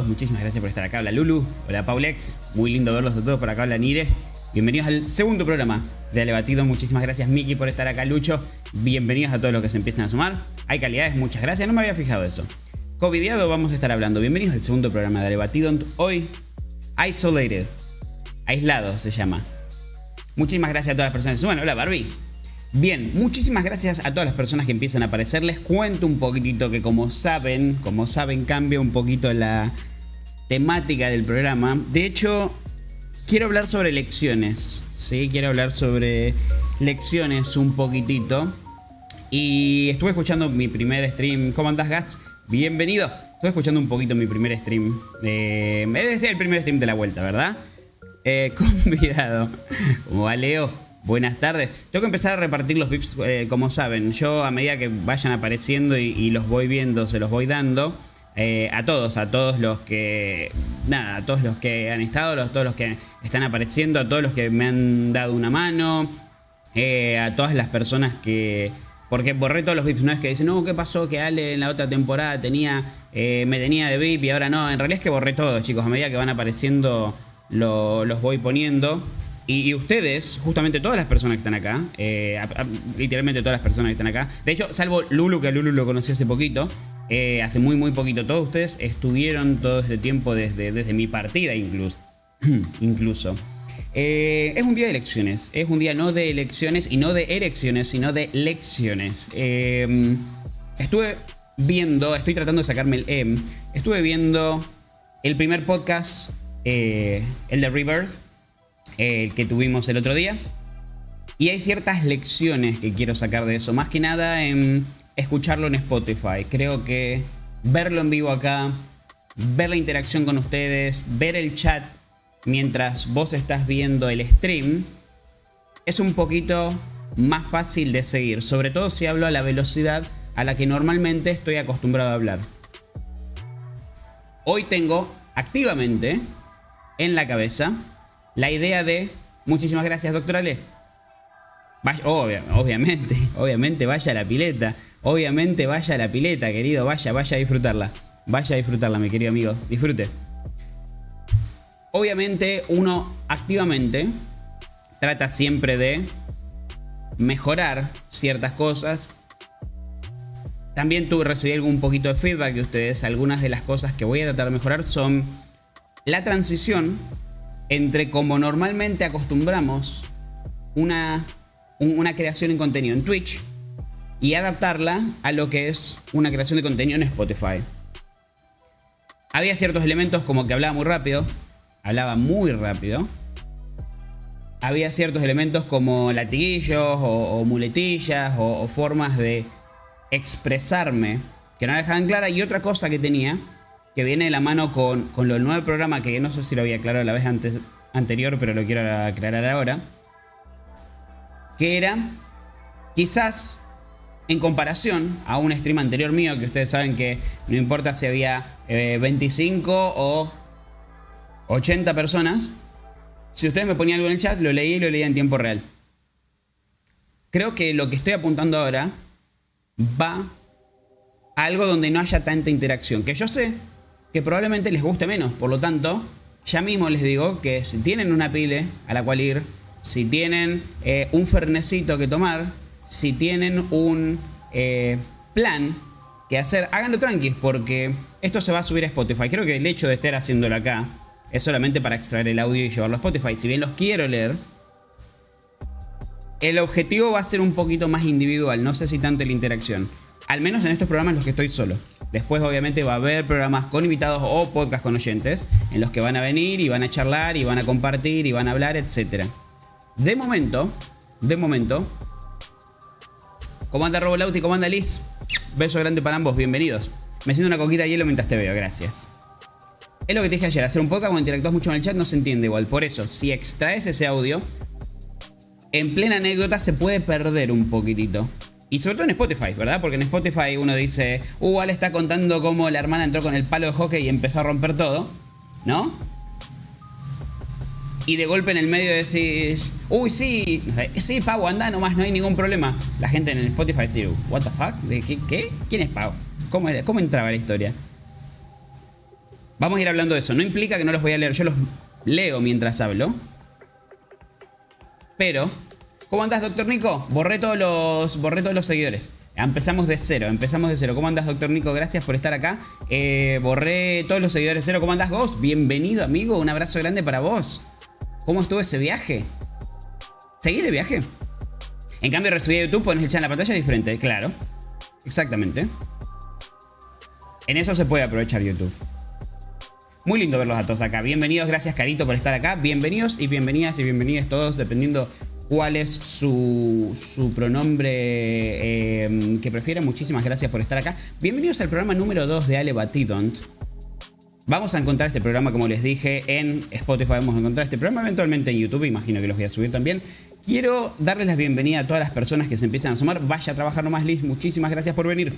muchísimas gracias por estar acá. Hola Lulu, hola Paulex, muy lindo verlos a todos por acá. Hola Nire, bienvenidos al segundo programa de Alebatido. Muchísimas gracias Miki por estar acá, Lucho. Bienvenidos a todos los que se empiezan a sumar. Hay calidades, muchas gracias, no me había fijado eso. Covidiado vamos a estar hablando. Bienvenidos al segundo programa de Alebatido. Hoy, Isolated, aislado se llama. Muchísimas gracias a todas las personas que suman. Hola Barbie. Bien, muchísimas gracias a todas las personas que empiezan a aparecer. Les cuento un poquitito que como saben, como saben, cambia un poquito la temática del programa. De hecho, quiero hablar sobre lecciones. Sí, quiero hablar sobre lecciones un poquitito. Y estuve escuchando mi primer stream. ¿Cómo andás, Gas? Bienvenido. Estuve escuchando un poquito mi primer stream. Eh, desde el primer stream de la vuelta, ¿verdad? Eh, convidado. Como va Leo? Buenas tardes. Tengo que empezar a repartir los VIPs, eh, como saben. Yo a medida que vayan apareciendo y, los voy viendo, se los voy dando. Eh, a todos, a todos los que. Nada, a todos los que han estado, a todos los que están apareciendo, a todos los que me han dado una mano. Eh, a todas las personas que. Porque borré todos los VIPs, no es que dicen, no, ¿qué pasó? Que Ale en la otra temporada tenía. me tenía de VIP y ahora no. En realidad es que borré todos, chicos. A medida que van apareciendo, los voy poniendo. Y, ustedes, justamente todas las personas que están acá, eh, literalmente todas las personas que están acá, de hecho, salvo Lulu, que Lulu lo conocí hace poquito, eh, hace muy, muy poquito, todos ustedes estuvieron todo este tiempo desde, desde mi partida incluso. incluso. Eh, es un día de elecciones, es un día no de elecciones y no de elecciones, sino de lecciones. estuve viendo, estoy tratando de sacarme el M, estuve viendo el primer podcast, el de Rebirth el que tuvimos el otro día. Y hay ciertas lecciones que quiero sacar de eso. Más que nada en escucharlo en Spotify. Creo que verlo en vivo acá, ver la interacción con ustedes, ver el chat mientras vos estás viendo el stream, es un poquito más fácil de seguir. Sobre todo si hablo a la velocidad a la que normalmente estoy acostumbrado a hablar. Hoy tengo activamente en la cabeza la idea de. Muchísimas gracias, doctor Ale. Obviamente, obviamente, vaya a la pileta. Obviamente, vaya a la pileta, querido. Vaya, vaya a disfrutarla. Vaya a disfrutarla, mi querido amigo. Disfrute. Obviamente, uno activamente trata siempre de mejorar ciertas cosas. También tuve recibí algún poquito de feedback de ustedes. Algunas de las cosas que voy a tratar de mejorar son la transición entre como normalmente acostumbramos una, una creación en contenido en Twitch y adaptarla a lo que es una creación de contenido en Spotify. Había ciertos elementos como que hablaba muy rápido, hablaba muy rápido. Había ciertos elementos como latiguillos o, muletillas o, formas de expresarme que no dejaban clara. Y otra cosa que tenía que viene de la mano con, con lo nuevo programa, que no sé si lo había aclarado la vez antes, anterior, pero lo quiero aclarar ahora. Que era, quizás, en comparación a un stream anterior mío, que ustedes saben que no importa si había 25 eh, o 80 personas, si ustedes me ponían algo en el chat, lo leí y lo leía en tiempo real. Creo que lo que estoy apuntando ahora va a algo donde no haya tanta interacción. Que yo sé que probablemente les guste menos. Por lo tanto, ya mismo les digo que si tienen una pile a la cual ir, si tienen eh, un fernecito que tomar, si tienen un eh, plan que hacer, háganlo tranquis porque esto se va a subir a Spotify. Creo que el hecho de estar haciéndolo acá es solamente para extraer el audio y llevarlo a Spotify. Si bien los quiero leer, el objetivo va a ser un poquito más individual, no sé si tanto la interacción. Al menos en estos programas en los que estoy solo. Después obviamente va a haber programas con invitados o podcast con oyentes en los que van a venir y van a charlar y van a compartir y van a hablar, etc. De momento, de momento, ¿cómo anda Robolauti? ¿Cómo anda Liz? Beso grande para ambos, bienvenidos. Me siento una coquita de hielo mientras te veo, gracias. Es lo que te dije ayer, hacer un podcast cuando interactúas mucho en el chat no se entiende igual. Por eso, si extraes ese audio, en plena anécdota se puede perder un poquitito. Y sobre todo en Spotify, ¿verdad? Porque en Spotify uno dice, uh, Ale está contando cómo la hermana entró con el palo de hockey y empezó a romper todo, ¿no? Y de golpe en el medio decís, uy, sí, sí, Pau, anda nomás, no hay ningún problema. La gente en Spotify dice, what the fuck, ¿Qué. ¿Quién es Pau? ¿Cómo? ¿Cómo entraba la historia? Vamos a ir hablando de eso. No implica que no los voy a leer. Yo los leo mientras hablo. Pero, ¿cómo andás, doctor Nico? Borré todos los, todos los seguidores. Empezamos de cero, empezamos de cero. ¿Cómo andas, doctor Nico? Gracias por estar acá. Eh, borré todos los seguidores cero. ¿Cómo andas, Ghost? Bienvenido, amigo. Un abrazo grande para vos. ¿Cómo estuvo ese viaje? ¿Seguís de viaje? En cambio, recibí a YouTube, pones el chat en la pantalla diferente. Claro. Exactamente. En eso se puede aprovechar YouTube. Muy lindo verlos a todos acá. Bienvenidos, gracias Carito por estar acá. Bienvenidos y bienvenidas y bienvenidas todos, dependiendo cuál es su, pronombre eh, que prefieren. Muchísimas gracias por estar acá. Bienvenidos al programa número 2 de Ale Batidont. Vamos a encontrar este programa, como les dije, en Spotify. Vamos a encontrar este programa eventualmente en YouTube. Imagino que los voy a subir también. Quiero darles la bienvenida a todas las personas que se empiezan a sumar. Vaya a trabajar nomás, Liz. Muchísimas gracias por venir.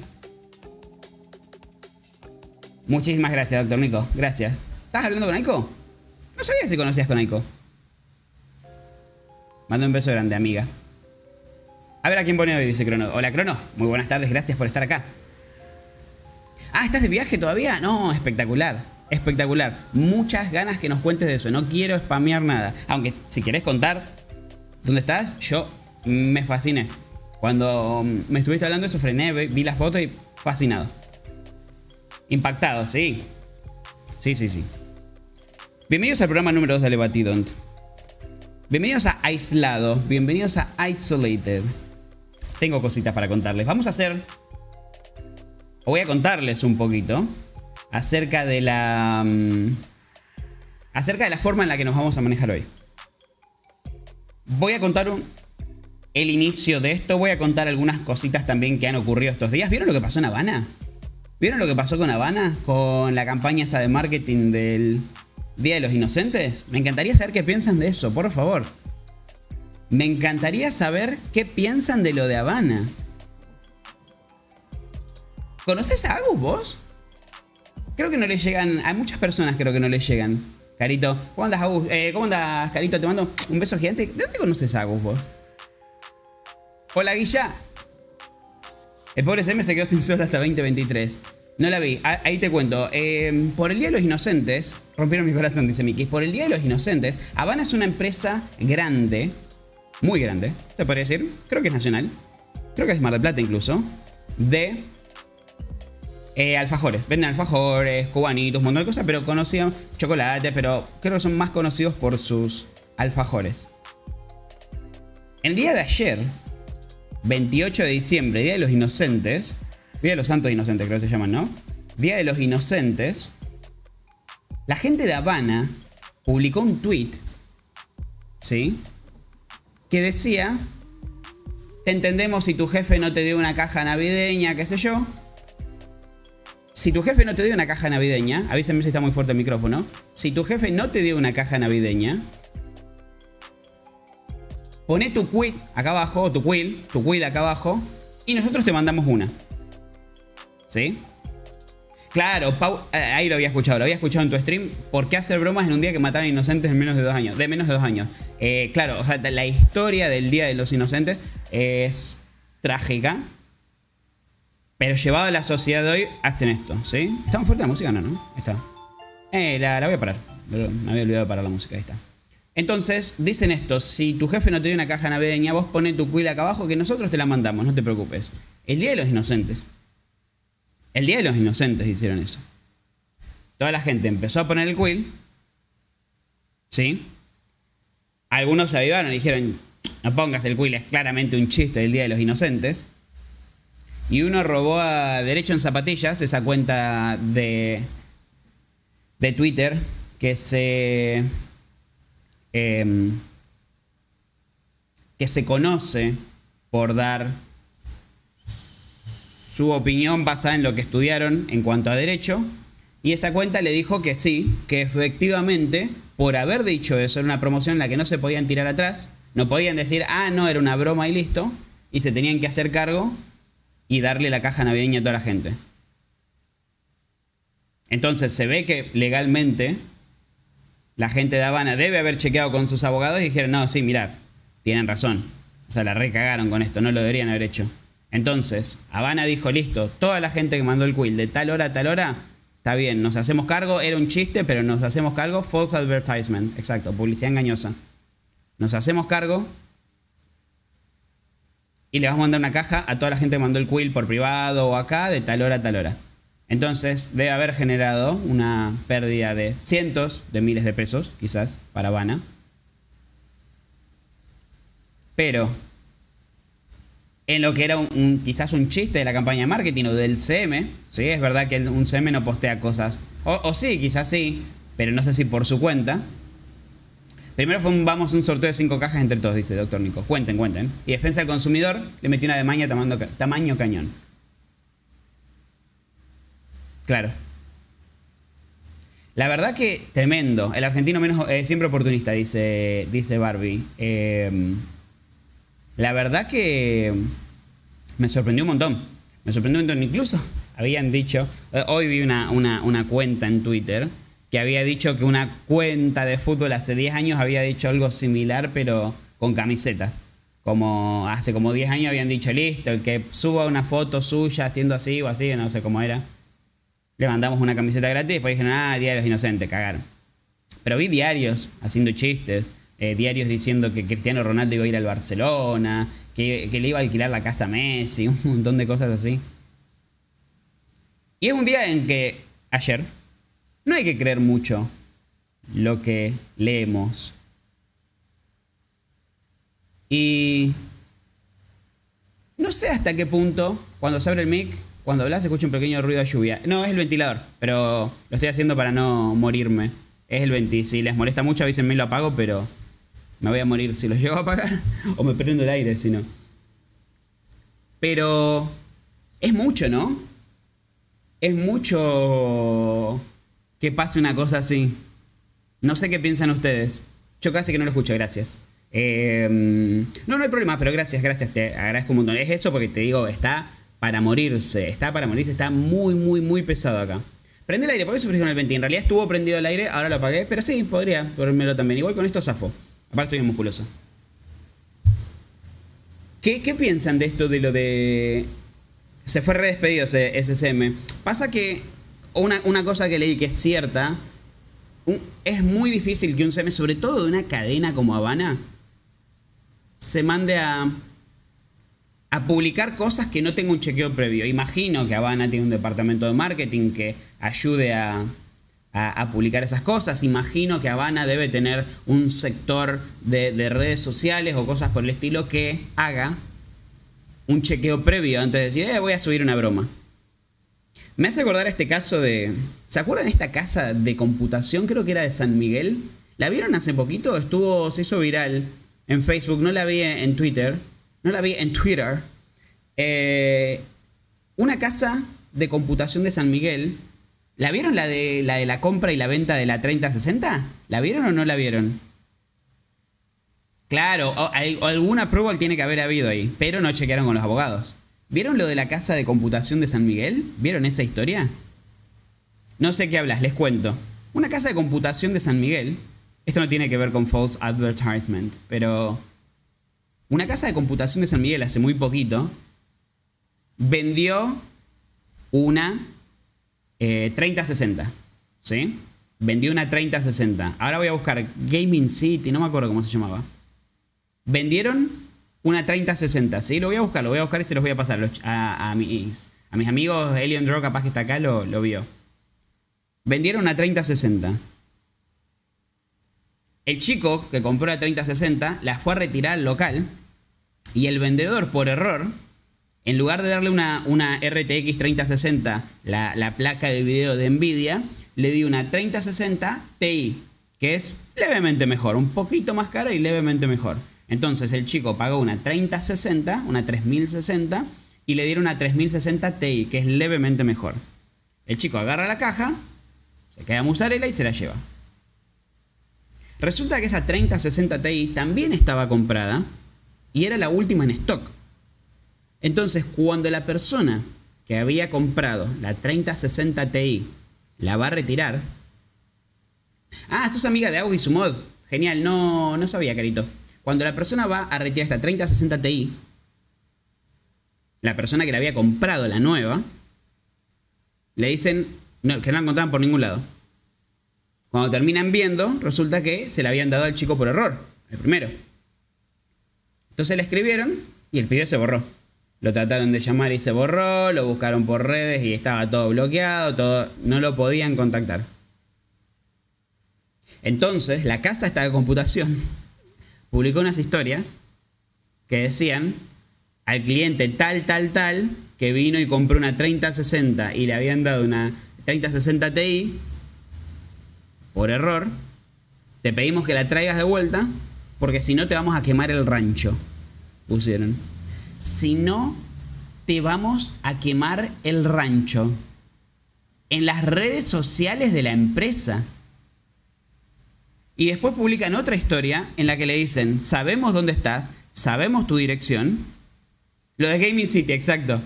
Muchísimas gracias, doctor Nico. Gracias. ¿Estás hablando con Aiko? No sabía si conocías con Aiko. Mando un beso grande, amiga. A ver a quién pone hoy, dice Crono. Hola, Crono. Muy buenas tardes, gracias por estar acá. Ah, ¿estás de viaje todavía? No, espectacular. Espectacular. Muchas ganas que nos cuentes de eso. No quiero spamear nada. Aunque si querés contar dónde estás, yo me fasciné. Cuando me estuviste hablando de eso, frené, vi la foto y fascinado. Impactado, sí. Sí, sí, sí. Bienvenidos al programa número 2 de Lebatidont. Bienvenidos a Aislado. Bienvenidos a Isolated. Tengo cositas para contarles. Vamos a hacer. Voy a contarles un poquito. Acerca de la. Mm, acerca de la forma en la que nos vamos a manejar hoy. Voy a contar un, el inicio de esto. Voy a contar algunas cositas también que han ocurrido estos días. ¿Vieron lo que pasó en Habana? ¿Vieron lo que pasó con Habana? Con la campaña esa de marketing del Día de los Inocentes. Me encantaría saber qué piensan de eso, por favor. Me encantaría saber qué piensan de lo de Habana. ¿Conoces a Agus vos? Creo que no le llegan. A muchas personas creo que no le llegan. Carito. ¿Cómo andas, Agus? Eh, ¿Cómo andas, Carito? Te mando un beso gigante. ¿De dónde conoces a Agus vos? Hola, Guilla. El pobre SM se quedó sin sol hasta 2023. No la vi. Ahí te cuento. Eh, por el Día de los Inocentes, rompieron mi corazón, dice Miki. Por el Día de los Inocentes, Habana es una empresa grande, muy grande, se podría decir. Creo que es nacional. Creo que es Mar del Plata incluso. De eh, alfajores. Venden alfajores, cubanitos, un montón de cosas, pero conocían chocolate, pero creo que son más conocidos por sus alfajores. El día de ayer, 28 de diciembre, Día de los Inocentes, Día de los Santos Inocentes creo que se llaman, ¿no? Día de los Inocentes, la gente de Habana publicó un tweet, ¿sí? Que decía, te entendemos si tu jefe no te dio una caja navideña, qué sé yo. Si tu jefe no te dio una caja navideña, avísame si está muy fuerte el micrófono. Si tu jefe no te dio una caja navideña, Pone tu quit acá abajo, tu quill, tu quill acá abajo, y nosotros te mandamos una. ¿Sí? Claro, Pau, eh, ahí lo había escuchado, lo había escuchado en tu stream. ¿Por qué hacer bromas en un día que mataron inocentes en menos de dos años? De menos de dos años. Eh, claro, o sea, la historia del Día de los Inocentes es trágica. Pero llevado a la sociedad de hoy, hacen esto, ¿sí? ¿Está muy fuerte la música? No, ¿no? Está. Eh, la, voy a parar. Me había olvidado de parar la música, ahí está. Entonces, dicen esto, si tu jefe no te dio una caja navideña, vos poné tu quill acá abajo que nosotros te la mandamos, no te preocupes. El Día de los Inocentes. El Día de los Inocentes hicieron eso. Toda la gente empezó a poner el quill. ¿Sí? Algunos se avivaron y dijeron, no pongas el quill, es claramente un chiste del Día de los Inocentes. Y uno robó a Derecho en Zapatillas, esa cuenta de, de Twitter, que se Em, que se conoce por dar su opinión basada en lo que estudiaron en cuanto a derecho. Y esa cuenta le dijo que sí, que efectivamente, por haber dicho eso, era una promoción en la que no se podían tirar atrás, no podían decir, ah, no, era una broma y listo, y se tenían que hacer cargo y darle la caja navideña a toda la gente. Entonces se ve que legalmente la gente de Habana debe haber chequeado con sus abogados y dijeron, no, sí, mirad, tienen razón. O sea, la recagaron con esto, no lo deberían haber hecho. Entonces, Habana dijo, listo, toda la gente que mandó el quill de tal hora a tal hora, está bien, nos hacemos cargo, era un chiste, pero nos hacemos cargo, false advertisement, exacto, publicidad engañosa. Nos hacemos cargo y le vamos a mandar una caja a toda la gente que mandó el quill por privado o acá de tal hora a tal hora. Entonces debe haber generado una pérdida de cientos de miles de pesos, quizás, para Habana. Pero en lo que era un, quizás un chiste de la campaña de marketing o del CM. Sí, es verdad que un CM no postea cosas. O, sí, quizás sí, pero no sé si por su cuenta. Primero fue un, vamos un sorteo de cinco cajas entre todos, dice Doctor Nico. Cuenten, cuenten. Y despensa al consumidor le metió una de maña tamaño cañón. Claro. La verdad que tremendo. El argentino menos eh, siempre oportunista, dice, dice Barbie. Eh, la verdad que me sorprendió un montón. Me sorprendió un montón. Incluso habían dicho, eh, hoy vi una, una, cuenta en Twitter que había dicho que una cuenta de fútbol hace 10 años había dicho algo similar, pero con camisetas. Como hace como 10 años habían dicho, listo, el que suba una foto suya haciendo así o así, no sé cómo era. Le mandamos una camiseta gratis después dijeron, ah, diarios inocentes, cagaron. Pero vi diarios haciendo chistes. Eh, diarios diciendo que Cristiano Ronaldo iba a ir al Barcelona, que, le iba a alquilar la casa a Messi, un montón de cosas así. Y es un día en que, ayer, no hay que creer mucho lo que leemos. Y no sé hasta qué punto, cuando se abre el mic, cuando hablas, se escucha un pequeño ruido de lluvia. No, es el ventilador, pero lo estoy haciendo para no morirme. Es el ventilador. Si les molesta mucho, avísenme, lo apago, pero me voy a morir si lo llego a apagar o me prendo el aire si no. Pero es mucho, ¿no? Es mucho que pase una cosa así. No sé qué piensan ustedes. Yo casi que no lo escucho, gracias. Em, no, no hay problema, pero gracias, gracias, te agradezco un montón. Es eso porque te digo, está para morirse, está para morirse, está muy, muy, muy pesado acá. Prende el aire, ¿por qué se prende el 20? En realidad estuvo prendido el aire, ahora lo apagué, pero sí, podría ponérmelo también. Igual con esto zafo. Aparte estoy musculoso. ¿Qué, ¿Qué, piensan de esto de lo de... Se fue redespedido ese SSM. Pasa que una, una cosa que leí que es cierta, es muy difícil que un CM, sobre todo de una cadena como Habana, se mande a, a publicar cosas que no tenga un chequeo previo. Imagino que Habana tiene un departamento de marketing que ayude a, a, publicar esas cosas. Imagino que Habana debe tener un sector de, redes sociales o cosas por el estilo que haga un chequeo previo antes de decir, eh, voy a subir una broma. Me hace acordar este caso de... ¿Se acuerdan de esta casa de computación? Creo que era de San Miguel. ¿La vieron hace poquito? Estuvo, se hizo viral en Facebook. No la vi en Twitter. No la vi en Twitter. Eh, una casa de computación de San Miguel ¿La vieron la de, la compra y la venta de la 3060? ¿La vieron o no la vieron? Claro, alguna prueba tiene que haber habido ahí, pero no chequearon con los abogados. ¿Vieron lo de la casa de computación de San Miguel? ¿Vieron esa historia? No sé qué hablas, les cuento. Una casa de computación de San Miguel, esto no tiene que ver con false advertisement, pero una casa de computación de San Miguel hace muy poquito vendió una 3060. Eh, ¿Sí? Vendió una 3060. Ahora voy a buscar Gaming City, no me acuerdo cómo se llamaba. Vendieron una 3060, ¿sí? Lo voy a buscar, lo voy a buscar y se los voy a pasar a, mis, a amigos. Alien Draw, capaz que está acá, lo, lo vio. Vendieron una 3060. El chico que compró la 3060 la fue a retirar al local y el vendedor, por error, en lugar de darle una, una RTX 3060, la, la, placa de video de Nvidia, le di una 3060 Ti, que es levemente mejor, un poquito más cara y levemente mejor. Entonces el chico pagó una 3060, una 3060, y le dieron una 3060 Ti, que es levemente mejor. El chico agarra la caja, se queda musarela y se la lleva. Resulta que esa 3060 Ti también estaba comprada y era la última en stock. Entonces, cuando la persona que había comprado la 3060 Ti la va a retirar. Ah, sos amiga de Audi Sumod. Genial, no, no sabía, carito. Cuando la persona va a retirar esta 3060 Ti, la persona que le había comprado la nueva, le dicen que no la encontraban por ningún lado. Cuando terminan viendo, resulta que se la habían dado al chico por error, el primero. Entonces le escribieron y el pibe se borró. Lo trataron de llamar y se borró, lo buscaron por redes y estaba todo bloqueado, todo, no lo podían contactar. Entonces, la casa esta de computación publicó unas historias que decían al cliente tal, tal, tal, que vino y compró una 3060 y le habían dado una 3060 Ti por error, te pedimos que la traigas de vuelta porque si no te vamos a quemar el rancho. Pusieron. Si no, te vamos a quemar el rancho. En las redes sociales de la empresa. Y después publican otra historia en la que le dicen, sabemos dónde estás, sabemos tu dirección. Lo de Gaming City, exacto.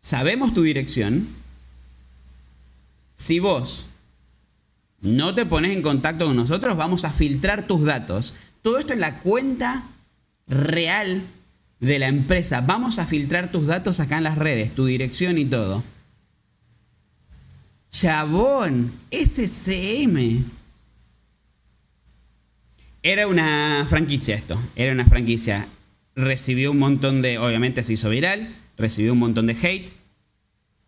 Sabemos tu dirección. Si vos no te pones en contacto con nosotros, vamos a filtrar tus datos. Todo esto en la cuenta real de la empresa. Vamos a filtrar tus datos acá en las redes, tu dirección y todo. Chabón, SCM. Era una franquicia esto, era una franquicia. Recibió un montón de, obviamente se hizo viral, recibió un montón de hate,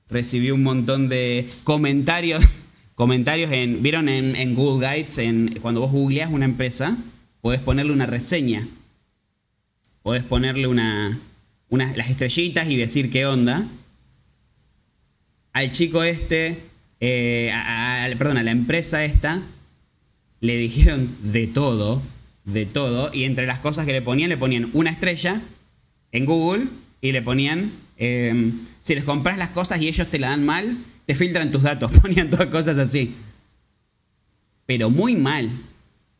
recibió un montón de comentarios, comentarios en, vieron en, Google Guides, en, cuando vos googleás una empresa, podés ponerle una reseña, podés ponerle una, las estrellitas y decir qué onda. Al chico este, eh, perdón, a la empresa esta, le dijeron de todo, de todo, y entre las cosas que le ponían, le ponían una estrella en Google y le ponían, em, si les compras las cosas y ellos te la dan mal, te filtran tus datos, ponían todas cosas así. Pero muy mal,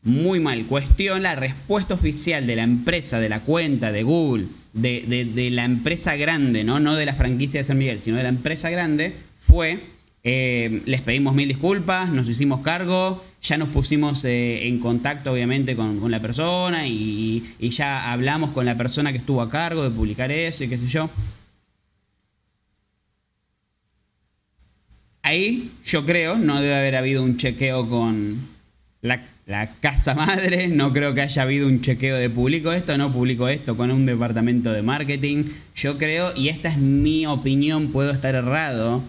muy mal. Cuestión la respuesta oficial de la empresa, de la cuenta, de Google, de, la empresa grande, ¿no? no de la franquicia de San Miguel, sino de la empresa grande, fue eh, les pedimos mil disculpas, nos hicimos cargo, ya nos pusimos eh, en contacto obviamente con, la persona y, ya hablamos con la persona que estuvo a cargo de publicar eso y qué sé yo. Ahí yo creo, no debe haber habido un chequeo con la, la casa madre, no creo que haya habido un chequeo de publico esto, no publico esto con un departamento de marketing. Yo creo, y esta es mi opinión, puedo estar errado,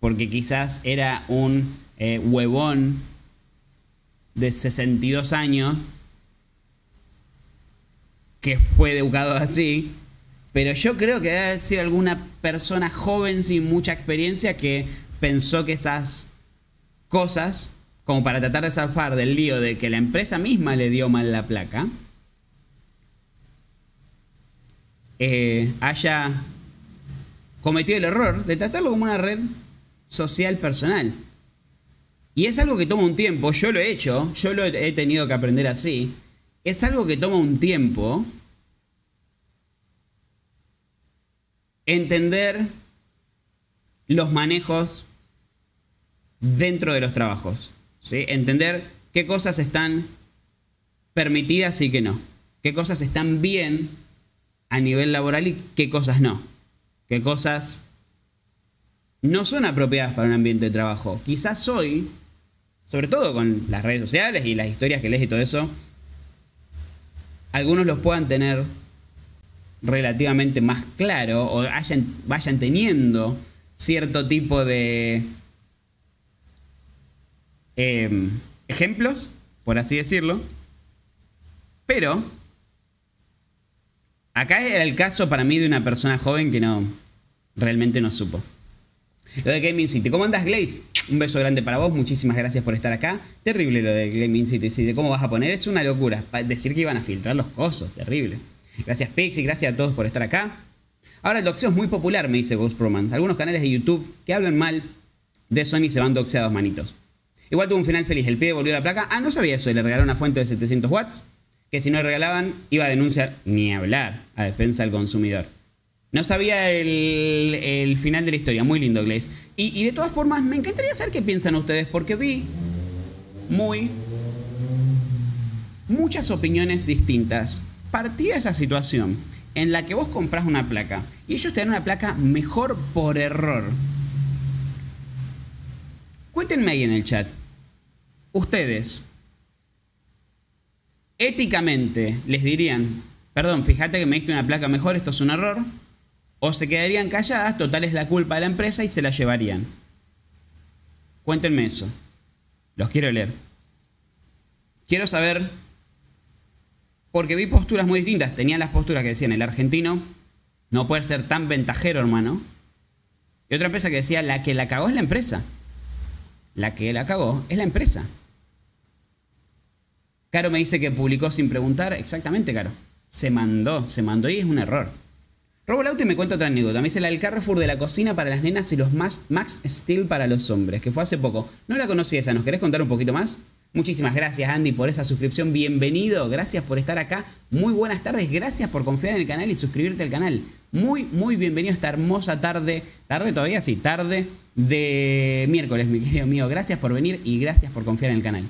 porque quizás era un eh, huevón de 62 años que fue educado así, pero yo creo que debe haber sido alguna persona joven sin mucha experiencia que pensó que esas cosas, como para tratar de zafar del lío de que la empresa misma le dio mal la placa, eh, haya cometido el error de tratarlo como una red social personal. Y es algo que toma un tiempo, yo lo he hecho, yo lo he tenido que aprender así. Es algo que toma un tiempo entender los manejos dentro de los trabajos. ¿Sí? Entender qué cosas están permitidas y qué no. Qué cosas están bien a nivel laboral y qué cosas no. Qué cosas no son apropiadas para un ambiente de trabajo. Quizás hoy, sobre todo con las redes sociales y las historias que lees y todo eso, algunos los puedan tener relativamente más claro o vayan teniendo cierto tipo de em, ejemplos, por así decirlo. Pero acá era el caso para mí de una persona joven que no realmente no supo. Lo de Gaming City. ¿Cómo andas, Glaze? Un beso grande para vos. Muchísimas gracias por estar acá. Terrible lo de Gaming City. ¿Cómo vas a poner? Es una locura. Decir que iban a filtrar los cosos. Terrible. Gracias, Pixie. Gracias a todos por estar acá. Ahora el doxeo es muy popular, me dice Ghost Promance. Algunos canales de YouTube que hablan mal de Sony se van doxeados manitos. Igual tuvo un final feliz. El pibe volvió a la placa. Ah, no sabía eso. Le regalaron una fuente de 700 watts. Que si no regalaban, iba a denunciar ni hablar a defensa del consumidor. No sabía el, final de la historia. Muy lindo, Glaze. Y, de todas formas, me encantaría saber qué piensan ustedes, porque vi muy. muchas opiniones distintas. Partí de esa situación en la que vos compras una placa y ellos te dan una placa mejor por error. Cuéntenme ahí en el chat. Ustedes, éticamente, les dirían, perdón, fíjate que me diste una placa mejor, esto es un error. O se quedarían calladas, total es la culpa de la empresa y se la llevarían. Cuéntenme eso. Los quiero leer. Quiero saber, porque vi posturas muy distintas. Tenían las posturas que decían el argentino no puede ser tan ventajero, hermano. Y otra empresa que decía la que la cagó es la empresa. La que la cagó es la empresa. Caro me dice que publicó sin preguntar. Exactamente, Caro. Se mandó, se mandó y es un error. Robo el auto y me cuento otra anécdota. Me dice la del Carrefour de la cocina para las nenas y los Max Steel para los hombres, que fue hace poco. No la conocí esa, ¿nos querés contar un poquito más? Muchísimas gracias Andy por esa suscripción, bienvenido, gracias por estar acá, muy buenas tardes, gracias por confiar en el canal y suscribirte al canal. Muy, muy bienvenido a esta hermosa tarde, tarde todavía, sí, tarde de miércoles, mi querido mío. Gracias por venir y gracias por confiar en el canal.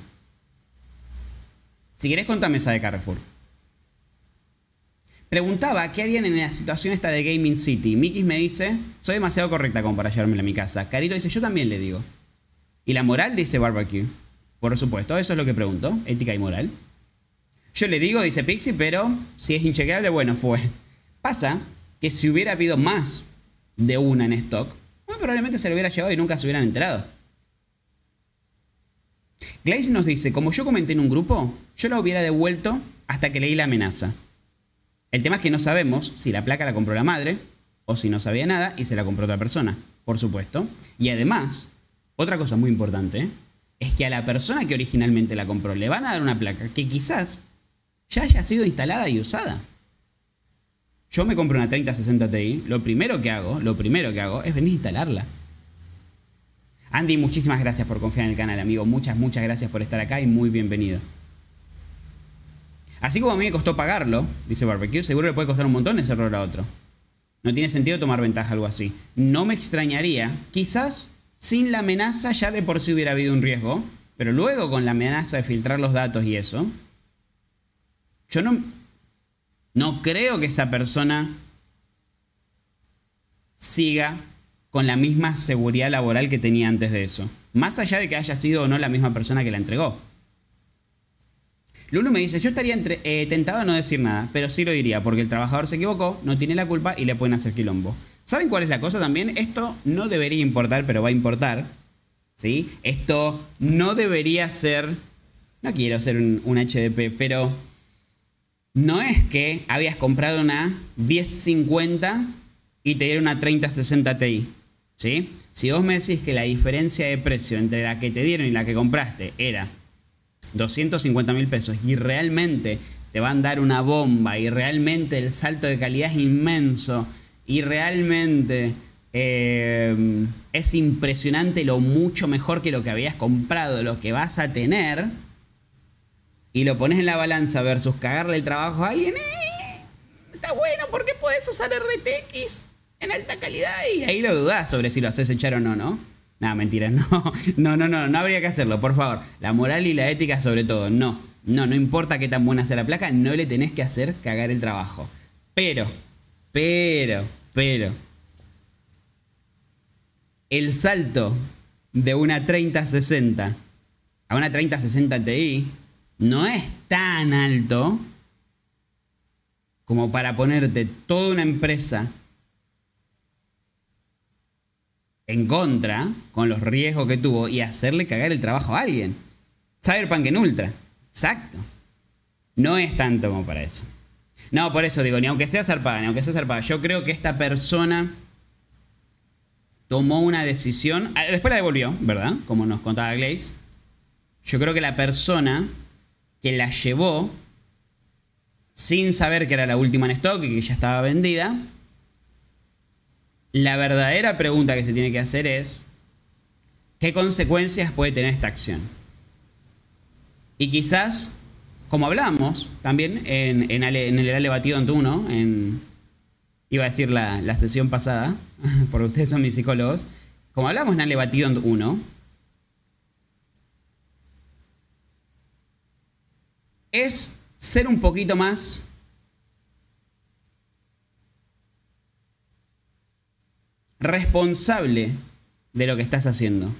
Si querés, contame esa de Carrefour. Preguntaba qué harían en la situación esta de Gaming City. Mikis me dice, soy demasiado correcta como para llevármela a mi casa. Carito dice, yo también le digo. Y la moral dice barbecue. Por supuesto, eso es lo que pregunto, ética y moral. Yo le digo, dice Pixie, pero si es inchequeable, bueno, fue. Pasa que si hubiera habido más de una en stock, muy probablemente se lo hubiera llevado y nunca se hubieran enterado. Glaze nos dice, como yo comenté en un grupo, yo la hubiera devuelto hasta que leí la amenaza. El tema es que no sabemos si la placa la compró la madre o si no sabía nada y se la compró otra persona, por supuesto. Y además, otra cosa muy importante es que a la persona que originalmente la compró le van a dar una placa que quizás ya haya sido instalada y usada. Yo me compro una 3060 Ti, lo primero que hago, lo primero que hago es venir a instalarla. Andy, muchísimas gracias por confiar en el canal, amigo. Muchas, muchas gracias por estar acá y muy bienvenido. Así como a mí me costó pagarlo, dice Barbecue, seguro le puede costar un montón ese error a otro. No tiene sentido tomar ventaja algo así. No me extrañaría, quizás sin la amenaza ya de por sí hubiera habido un riesgo, pero luego con la amenaza de filtrar los datos y eso, yo no, no creo que esa persona siga con la misma seguridad laboral que tenía antes de eso. Más allá de que haya sido o no la misma persona que la entregó. Lulu me dice, yo estaría eh, tentado a no decir nada, pero sí lo diría, porque el trabajador se equivocó, no tiene la culpa y le pueden hacer quilombo. ¿Saben cuál es la cosa también? Esto no debería importar, pero va a importar. ¿Sí? Esto no debería ser... No quiero ser un, un HDP, pero... No es que habías comprado una 1050 y te dieron una 3060 Ti. ¿Sí? Si vos me decís que la diferencia de precio entre la que te dieron y la que compraste era 250 mil pesos y realmente te van a dar una bomba y realmente el salto de calidad es inmenso y realmente eh, es impresionante lo mucho mejor que lo que habías comprado, lo que vas a tener y lo pones en la balanza versus cagarle el trabajo a alguien, eh, está bueno porque puedes usar RTX en alta calidad y ahí lo dudas sobre si lo haces echar o no, ¿no? Nada, mentira, no, no, no, no, no habría que hacerlo, por favor. La moral y la ética sobre todo, no. No, no importa qué tan buena sea la placa, no le tenés que hacer cagar el trabajo. Pero, pero, pero... El salto de una 3060 a una 3060 Ti no es tan alto como para ponerte toda una empresa en contra con los riesgos que tuvo y hacerle cagar el trabajo a alguien. Cyberpunk en Ultra. Exacto. No es tanto como para eso. No, por eso digo, ni aunque sea zarpada, ni aunque sea zarpada. Yo creo que esta persona tomó una decisión. Ah, después la devolvió, ¿verdad? Como nos contaba Glaze. Yo creo que la persona que la llevó sin saber que era la última en stock y que ya estaba vendida, la verdadera pregunta que se tiene que hacer es, ¿qué consecuencias puede tener esta acción? Y quizás, como hablamos también en, en, el Ale Batido ante uno, en, iba a decir la, la, sesión pasada, porque ustedes son mis psicólogos, como hablamos en Ale Batido 1, es ser un poquito más responsable de lo que estás haciendo.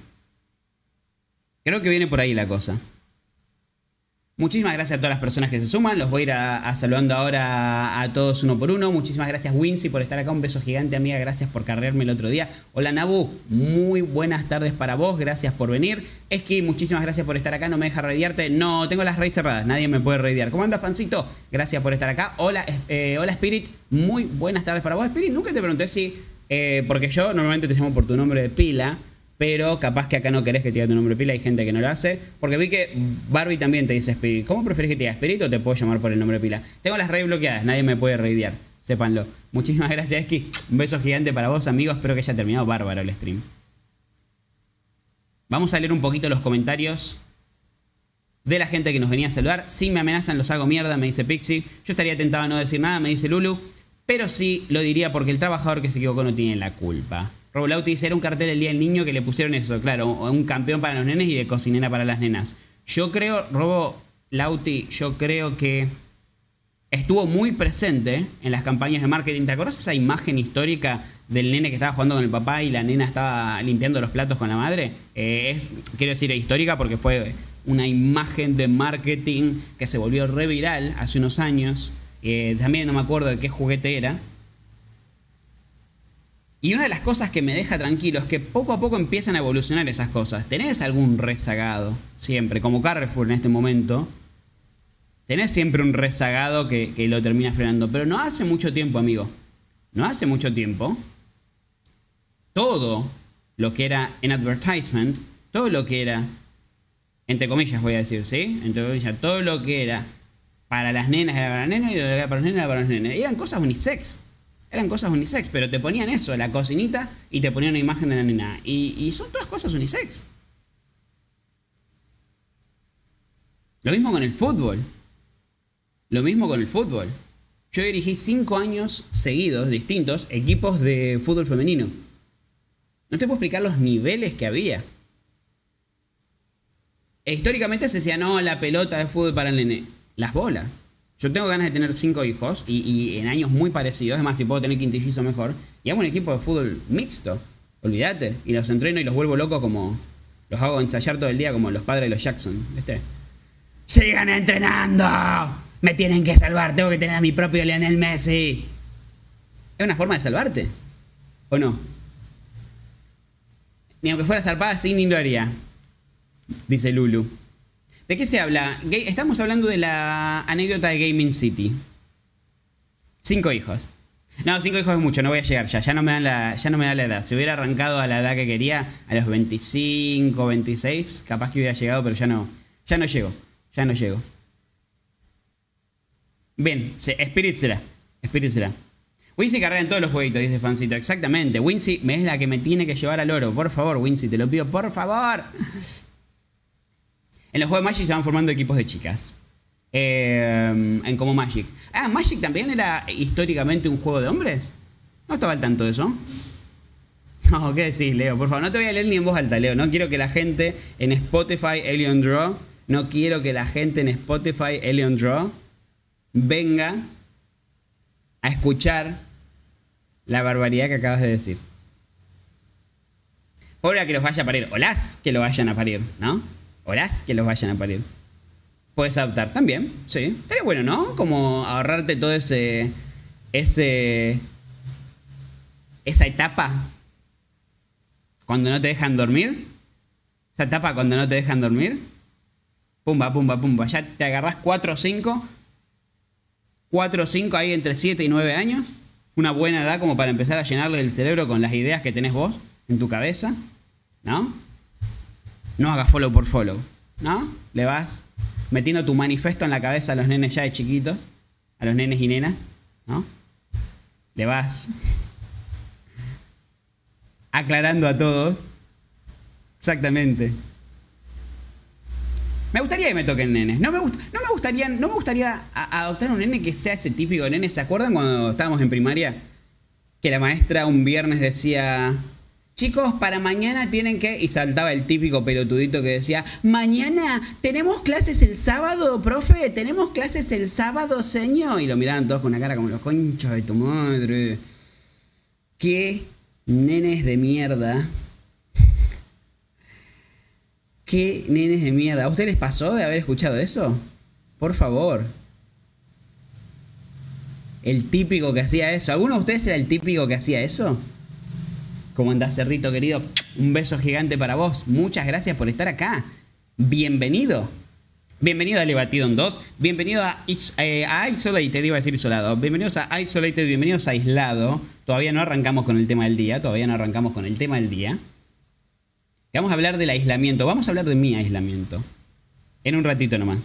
Creo que viene por ahí la cosa. Muchísimas gracias a todas las personas que se suman. Los voy a ir a, saludando ahora a, todos uno por uno. Muchísimas gracias, Wincy, por estar acá. Un beso gigante, amiga. Gracias por cargarme el otro día. Hola, Nabu. Muy buenas tardes para vos. Gracias por venir. Es que muchísimas gracias por estar acá. No me deja radiarte. No, tengo las redes cerradas. Nadie me puede radiar. ¿Cómo andas, Pancito? Gracias por estar acá. Hola, eh, hola, Spirit. Muy buenas tardes para vos. Spirit, nunca te pregunté si. Eh, porque yo normalmente te llamo por tu nombre de pila pero capaz que acá no querés que te diga tu nombre pila, hay gente que no lo hace. Porque vi que Barbie también te dice Spirit. ¿Cómo prefieres que te diga Spirit o te puedo llamar por el nombre pila? Tengo las redes bloqueadas, nadie me puede reidear, sépanlo. Muchísimas gracias, Eski. Un beso gigante para vos, amigos. Espero que haya terminado bárbaro el stream. Vamos a leer un poquito los comentarios de la gente que nos venía a saludar. Si me amenazan, los hago mierda, me dice Pixie. Yo estaría tentado a no decir nada, me dice Lulu. Pero sí lo diría porque el trabajador que se equivocó no tiene la culpa. Robulauti dice, era un cartel del Día del Niño que le pusieron eso, claro, un campeón para los nenes y de cocinera para las nenas. Yo creo, Robo Lauti, yo creo que estuvo muy presente en las campañas de marketing. ¿Te acuerdas esa imagen histórica del nene que estaba jugando con el papá y la nena estaba limpiando los platos con la madre? Eh, es, quiero decir, histórica porque fue una imagen de marketing que se volvió reviral hace unos años. También no me acuerdo de qué juguete era, y una de las cosas que me deja tranquilo es que poco a poco empiezan a evolucionar esas cosas. Tenés algún rezagado, siempre, como Carrefour en este momento. Tenés siempre un rezagado que, lo termina frenando. Pero no hace mucho tiempo, amigo. No hace mucho tiempo. Todo lo que era en advertisement, todo lo que era, entre comillas voy a decir, ¿sí? Entre comillas, todo lo que era para las nenas era para las nenas y para los nenes era para los nenes. Eran cosas unisex. Eran cosas unisex, pero te ponían eso, la cocinita, y te ponían una imagen de la nena. Y, son todas cosas unisex. Lo mismo con el fútbol. Lo mismo con el fútbol. Yo dirigí cinco años seguidos, distintos, equipos de fútbol femenino. No te puedo explicar los niveles que había. E históricamente se decía, no, la pelota de fútbol para el nene. Las bolas. Yo tengo ganas de tener cinco hijos y, en años muy parecidos. Es más, si puedo tener quintillizo mejor. Y hago un equipo de fútbol mixto. Olvídate. Y los entreno y los vuelvo locos como. Los hago ensayar todo el día como los padres de los Jackson. ¿Viste? ¡Sigan entrenando! Me tienen que salvar. Tengo que tener a mi propio Lionel Messi. ¿Es una forma de salvarte? ¿O no? Ni aunque fuera zarpada, sí, ni lo haría. Dice Lulu. ¿De qué se habla? Estamos hablando de la anécdota de Gaming City. Cinco hijos. No, cinco hijos es mucho, no voy a llegar ya, ya no me da la, ya no me da la edad. Si hubiera arrancado a la edad que quería, a los 25, 26, capaz que hubiera llegado, pero ya no, ya no llego, ya no llego. Bien, Spirit será, Spirit será. Wincy carrera en todos los jueguitos, dice Fancito. Exactamente, Wincy es la que me tiene que llevar al oro. Por favor, Wincy, te lo pido, por favor. En los juegos de Magic se van formando equipos de chicas. Eh, en como Magic. Ah, Magic también era históricamente un juego de hombres. No estaba al tanto de eso. No, ¿qué decís, Leo? Por favor, no te voy a leer ni en voz alta, Leo. No quiero que la gente en Spotify, Alien Draw, no quiero que la gente en Spotify, Alien Draw, venga a escuchar la barbaridad que acabas de decir. Pobre a que los vaya a parir. O las que lo vayan a parir, ¿no? Horas que los vayan a parir. Puedes adoptar también, sí. Estaría bueno, ¿no? Como ahorrarte todo ese. ese. esa etapa. Cuando no te dejan dormir. Esa etapa cuando no te dejan dormir. Pumba, pumba, pumba. Ya te agarras 4 o 5. 4 o 5 ahí entre 7 y 9 años. Una buena edad como para empezar a llenarle el cerebro con las ideas que tenés vos en tu cabeza. ¿No? No hagas follow por follow, ¿no? Le vas metiendo tu manifiesto en la cabeza a los nenes ya de chiquitos, a los nenes y nenas, ¿no? Le vas aclarando a todos. Exactamente. Me gustaría que me toquen nenes. No me, no me gustaría, no me gustaría adoptar un nene que sea ese típico nene. ¿Se acuerdan cuando estábamos en primaria? Que la maestra un viernes decía, Chicos, para mañana tienen que. Y saltaba el típico pelotudito que decía: Mañana tenemos clases el sábado, profe. Tenemos clases el sábado, señor. Y lo miraban todos con una cara como los conchos de tu madre. Qué Nenes de mierda. ¿Qué nenes de mierda? ¿A ustedes les pasó de haber escuchado eso? Por favor. El típico que hacía eso. ¿Alguno de ustedes era el típico que hacía eso? ¿Cómo andás, cerdito querido? Un beso gigante para vos. Muchas gracias por estar acá. Bienvenido. Bienvenido a Levatidon 2. Bienvenido eh, a Isolated, iba a decir isolado. Bienvenidos a Isolated, bienvenidos a Aislado. Todavía no arrancamos con el tema del día. Todavía no arrancamos con el tema del día. Vamos a hablar del aislamiento. Vamos a hablar de mi aislamiento. En un ratito nomás.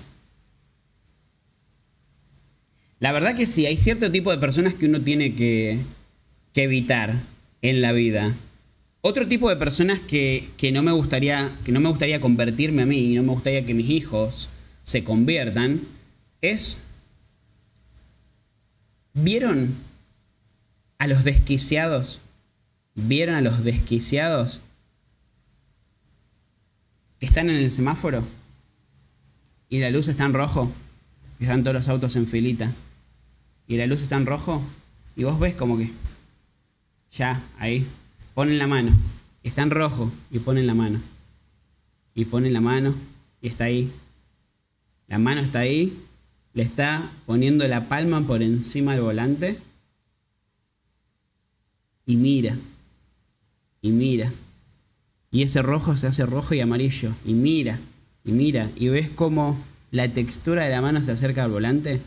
La verdad que sí, hay cierto tipo de personas que uno tiene que, evitar en la vida. Otro tipo de personas que, no me gustaría, que no me gustaría convertirme a mí y no me gustaría que mis hijos se conviertan es... ¿Vieron a los desquiciados? ¿Vieron a los desquiciados que están en el semáforo y la luz está en rojo están todos los autos en filita y la luz está en rojo y vos ves como que ya ahí. Ponen la mano. Está en rojo y ponen la mano. Y ponen la mano y está ahí. La mano está ahí. Le está poniendo la palma por encima del volante. Y mira. Y mira. Y ese rojo se hace rojo y amarillo. Y mira, y mira, y ves cómo la textura de la mano se acerca al volante.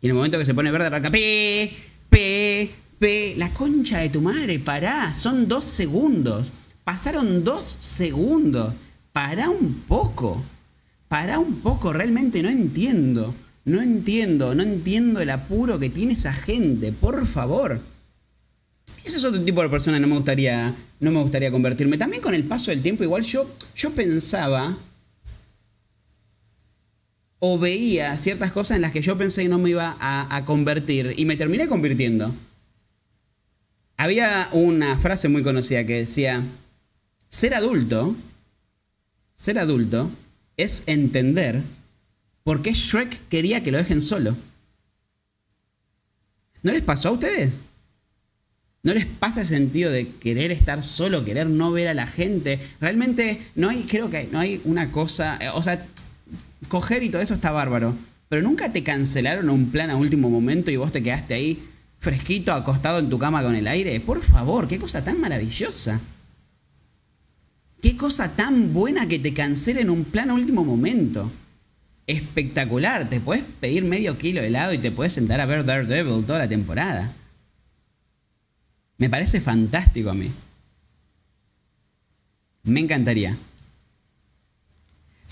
Y en el momento que se pone verde arranca, pe, pe, la concha de tu madre, pará, son dos segundos. Pasaron dos segundos. Pará un poco. Pará un poco, realmente no entiendo. No entiendo, no entiendo el apuro que tiene esa gente, por favor. Ese es otro tipo de persona no me gustaría, no me gustaría convertirme. También con el paso del tiempo, igual yo, yo pensaba o veía ciertas cosas en las que yo pensé que no me iba a convertir y me terminé convirtiendo. Había una frase muy conocida que decía, ser adulto, ser adulto es entender por qué Shrek quería que lo dejen solo. ¿No les pasó a ustedes? ¿No les pasa el sentido de querer estar solo, querer no ver a la gente? Realmente no hay, creo que no hay una cosa, eh, o sea, coger y todo eso está bárbaro, pero nunca te cancelaron un plan a último momento y vos te quedaste ahí fresquito, acostado en tu cama con el aire. Por favor, qué cosa tan maravillosa. Qué cosa tan buena que te cancelen un plan a último momento. Espectacular, te puedes pedir medio kilo de helado y te puedes sentar a ver Daredevil toda la temporada. Me parece fantástico a mí. Me encantaría.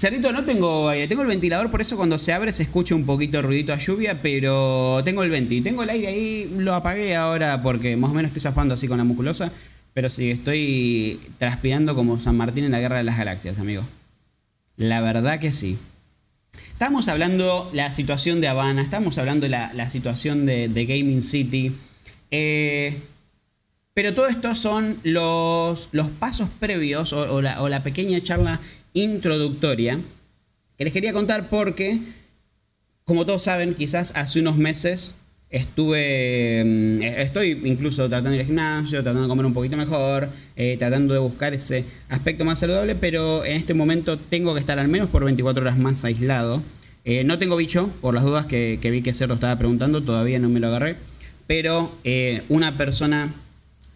Cerdito, no tengo aire. Tengo el ventilador, por eso cuando se abre se escucha un poquito ruidito a lluvia, pero tengo el venti. Tengo el aire ahí, lo apagué ahora porque más o menos estoy zafando así con la musculosa. Pero sí, estoy transpirando como San Martín en la Guerra de las Galaxias, amigo. La verdad que sí. Estamos hablando la situación de Habana, estamos hablando de la, situación de, Gaming City. Eh, pero todo esto son los, los pasos previos o, la, pequeña charla introductoria que les quería contar porque, como todos saben, quizás hace unos meses estuve, mm, estoy incluso tratando de ir al gimnasio, tratando de comer un poquito mejor, eh, tratando de buscar ese aspecto más saludable, pero en este momento tengo que estar al menos por 24 horas más aislado. Eh, no tengo bicho, por las dudas que, vi que Cerro estaba preguntando, todavía no me lo agarré, pero eh, una persona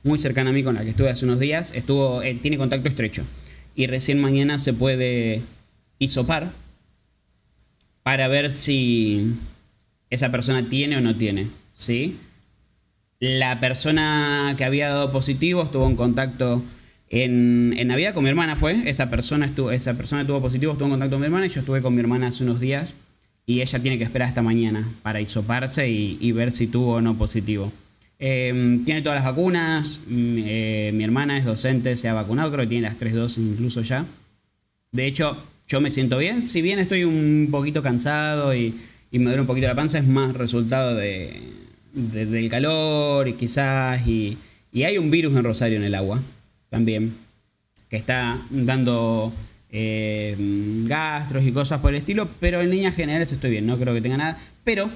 muy cercana a mí con la que estuve hace unos días, estuvo, eh, tiene contacto estrecho. Y recién mañana se puede hisopar para ver si esa persona tiene o no tiene. ¿sí? La persona que había dado positivo estuvo en contacto en, en, Navidad con mi hermana, fue. Esa persona, estuvo, esa persona tuvo positivo, estuvo en contacto con mi hermana y yo estuve con mi hermana hace unos días y ella tiene que esperar hasta mañana para hisoparse y ver si tuvo o no positivo. Em, tiene todas las vacunas. Mm, eh, mi hermana es docente, se ha vacunado, creo que tiene las tres dosis incluso ya. De hecho, yo me siento bien. Si bien estoy un poquito cansado y, me duele un poquito la panza, es más resultado de, del calor y quizás. Y, hay un virus en Rosario en el agua también, que está dando em, gastros y cosas por el estilo, pero en líneas generales estoy bien, no creo que tenga nada. Pero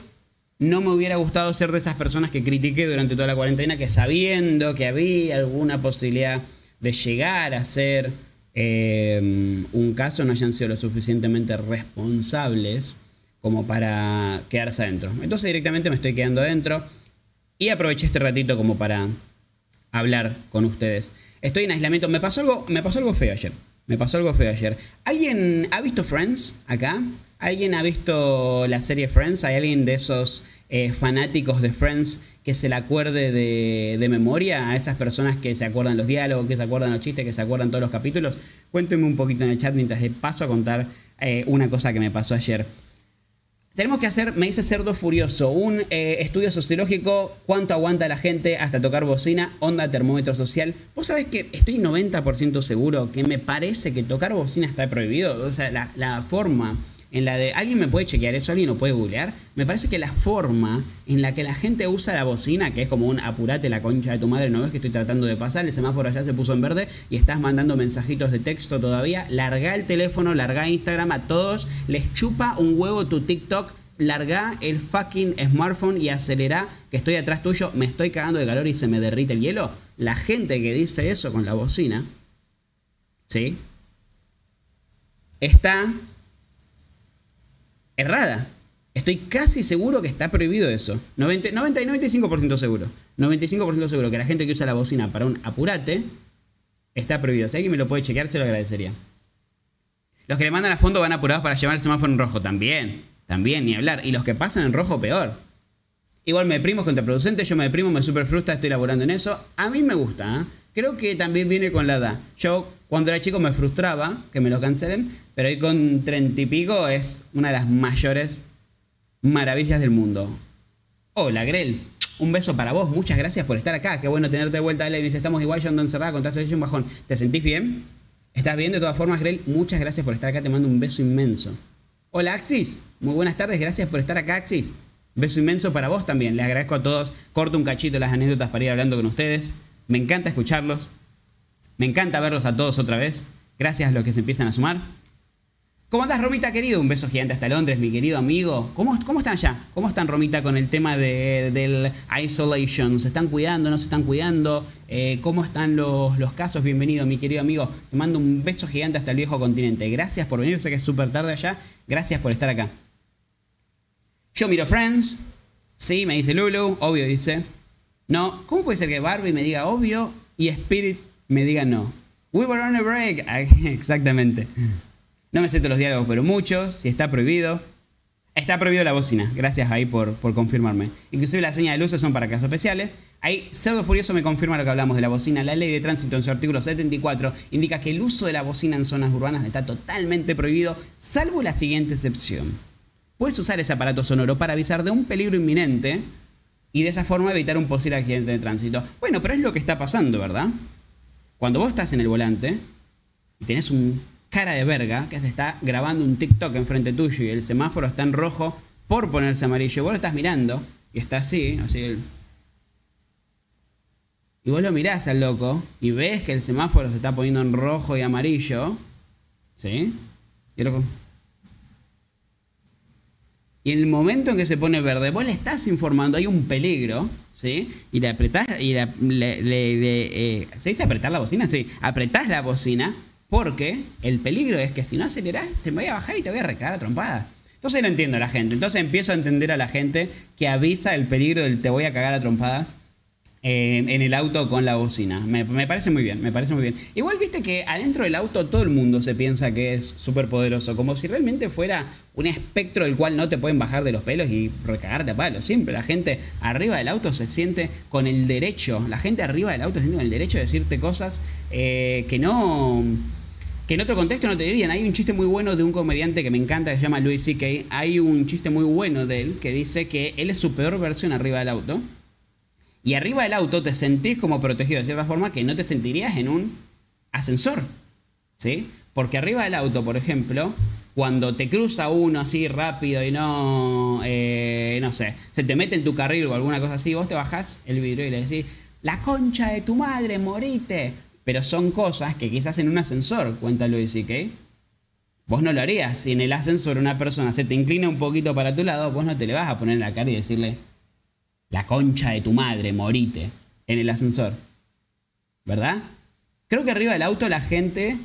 no me hubiera gustado ser de esas personas que critiqué durante toda la cuarentena, que sabiendo que había alguna posibilidad de llegar a ser eh, un caso, no hayan sido lo suficientemente responsables como para quedarse adentro. Entonces directamente me estoy quedando adentro y aproveché este ratito como para hablar con ustedes. Estoy en aislamiento. Me pasó algo, me pasó algo feo ayer. Me pasó algo feo ayer. ¿Alguien ha visto Friends acá? ¿Alguien ha visto la serie Friends? ¿Hay alguien de esos eh, fanáticos de Friends que se le acuerde de, memoria a esas personas que se acuerdan los diálogos, que se acuerdan los chistes, que se acuerdan todos los capítulos? Cuéntenme un poquito en el chat mientras le paso a contar eh, una cosa que me pasó ayer. Tenemos que hacer, me dice Cerdo Furioso, un eh, estudio sociológico, cuánto aguanta la gente hasta tocar bocina, onda termómetro social. Vos sabés que estoy 90% seguro que me parece que tocar bocina está prohibido. O sea, la, la forma en la de alguien me puede chequear eso, alguien lo puede googlear. Me parece que la forma en la que la gente usa la bocina, que es como un apurate la concha de tu madre, no ves que estoy tratando de pasar, el semáforo allá se puso en verde y estás mandando mensajitos de texto todavía, larga el teléfono, larga Instagram a todos, les chupa un huevo tu TikTok. Larga el fucking smartphone y acelera que estoy atrás tuyo, me estoy cagando de calor y se me derrite el hielo. La gente que dice eso con la bocina, ¿sí? Está errada. Estoy casi seguro que está prohibido eso. 90, 90 y 95% seguro. 95% seguro que la gente que usa la bocina para un apurate está prohibido. Si alguien me lo puede chequear, se lo agradecería. Los que le mandan a fondo van apurados para llevar el semáforo en rojo. También. También, ni hablar. Y los que pasan en rojo, peor. Igual me deprimo, es contraproducente. Yo me deprimo, me super frustra, estoy laborando en eso. A mí me gusta. ¿eh? Creo que también viene con la edad. Yo cuando era chico me frustraba que me lo cancelen, pero hoy con treinta y pico es una de las mayores maravillas del mundo. Hola, Grel. Un beso para vos, muchas gracias por estar acá. Qué bueno tenerte de vuelta, Levis. Estamos igual, yo ando encerrada, contaste un bajón. ¿Te sentís bien? ¿Estás bien? De todas formas, Grel, muchas gracias por estar acá. Te mando un beso inmenso. Hola, Axis. Muy buenas tardes, gracias por estar acá, Axis. Beso inmenso para vos también. Les agradezco a todos. Corto un cachito las anécdotas para ir hablando con ustedes. Me encanta escucharlos. Me encanta verlos a todos otra vez. Gracias a los que se empiezan a sumar. ¿Cómo andas, Romita, querido? Un beso gigante hasta Londres, mi querido amigo. ¿Cómo, cómo están allá? ¿Cómo están, Romita, con el tema de, del isolation? ¿Se están cuidando? ¿No se están cuidando? Eh, ¿Cómo están los, los, casos? Bienvenido, mi querido amigo. Te mando un beso gigante hasta el viejo continente. Gracias por venir. Sé que es súper tarde allá. Gracias por estar acá. Yo miro Friends. Sí, me dice Lulu. Obvio, dice. No, ¿cómo puede ser que Barbie me diga obvio y Spirit me diga no. We were on a break. Exactamente. No me sé todos los diálogos, pero muchos. Si está prohibido. Está prohibido la bocina. Gracias ahí por, por confirmarme. Inclusive las señas de luces son para casos especiales. Ahí Cerdo Furioso me confirma lo que hablamos de la bocina. La ley de tránsito en su artículo 74 indica que el uso de la bocina en zonas urbanas está totalmente prohibido, salvo la siguiente excepción. Puedes usar ese aparato sonoro para avisar de un peligro inminente y de esa forma evitar un posible accidente de tránsito. Bueno, pero es lo que está pasando, ¿verdad? Cuando vos estás en el volante y tenés un cara de verga que se está grabando un TikTok enfrente tuyo y el semáforo está en rojo por ponerse amarillo, vos lo estás mirando y está así, así y vos lo mirás al loco y ves que el semáforo se está poniendo en rojo y amarillo, ¿sí? Y, y en el momento en que se pone verde, vos le estás informando, hay un peligro, ¿sí? Y le apretás, y le, eh, ¿se dice apretar la bocina? Sí, apretás la bocina porque el peligro es que si no acelerás te voy a bajar y te voy a recagar a trompada. Entonces no entiendo a la gente. Entonces empiezo a entender a la gente que avisa el peligro del te voy a cagar a trompadas eh, en el auto con la bocina. Me, parece muy bien, me parece muy bien. Igual viste que adentro del auto todo el mundo se piensa que es súper poderoso, como si realmente fuera un espectro del cual no te pueden bajar de los pelos y recagarte a palo. Siempre la gente arriba del auto se siente con el derecho, la gente arriba del auto se siente con el derecho de decirte cosas eh, que no que en otro contexto no te dirían. Hay un chiste muy bueno de un comediante que me encanta, que se llama Louis C.K. Hay un chiste muy bueno de él que dice que él es su peor versión arriba del auto y arriba del auto te sentís como protegido de cierta forma que no te sentirías en un ascensor. ¿Sí? Porque arriba del auto, por ejemplo, cuando te cruza uno así rápido y no, eh, no sé, se te mete en tu carril o alguna cosa así, vos te bajás el vidrio y le decís, la concha de tu madre, morite. Pero son cosas que quizás en un ascensor, cuenta Luis C.K., Vos no lo harías. Si en el ascensor una persona se te inclina un poquito para tu lado, vos no te le vas a poner en la cara y decirle, la concha de tu madre, morite, en el ascensor. ¿Verdad? Creo que arriba del auto la gente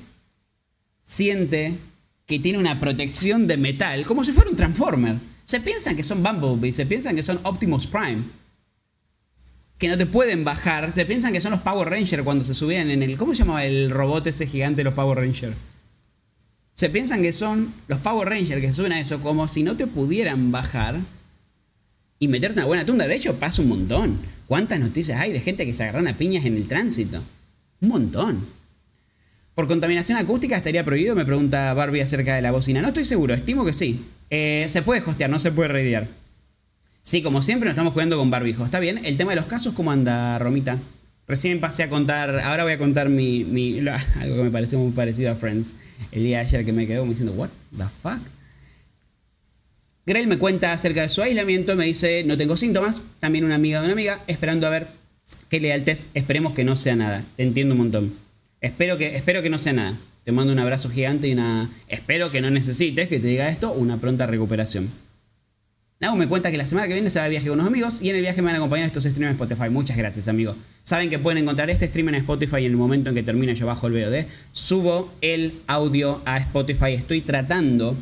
siente que tiene una protección de metal, como si fuera un Transformer. Se piensan que son Bumblebee, se piensan que son Optimus Prime. Que no te pueden bajar, se piensan que son los Power Rangers cuando se subían en el... ¿Cómo se llamaba el robot ese gigante de los Power Rangers? Se piensan que son los Power Rangers que se suben a eso como si no te pudieran bajar y meterte una buena tunda. De hecho, pasa un montón. ¿Cuántas noticias hay de gente que se agarran a piñas en el tránsito? Un montón. ¿Por contaminación acústica estaría prohibido? Me pregunta Barbie acerca de la bocina. No estoy seguro, estimo que sí. Eh, se puede hostear, no se puede radiar. Sí, como siempre nos estamos jugando con barbijo. Está bien. El tema de los casos, ¿cómo anda, Romita? Recién pasé a contar, ahora voy a contar mi, mi algo que me pareció muy parecido a Friends. El día de ayer que me quedó me diciendo, what the fuck? Grell me cuenta acerca de su aislamiento, me dice, no tengo síntomas. También una amiga de una amiga, esperando a ver qué le da el test. Esperemos que no sea nada. Te entiendo un montón. Espero que, espero que no sea nada. Te mando un abrazo gigante y una... Espero que no necesites que te diga esto, una pronta recuperación. Nau me cuenta que la semana que viene se va de viaje con unos amigos y en el viaje me van a acompañar estos streams en Spotify. Muchas gracias, amigo. Saben que pueden encontrar este stream en Spotify en el momento en que termine yo bajo el VOD. Subo el audio a Spotify. Estoy tratando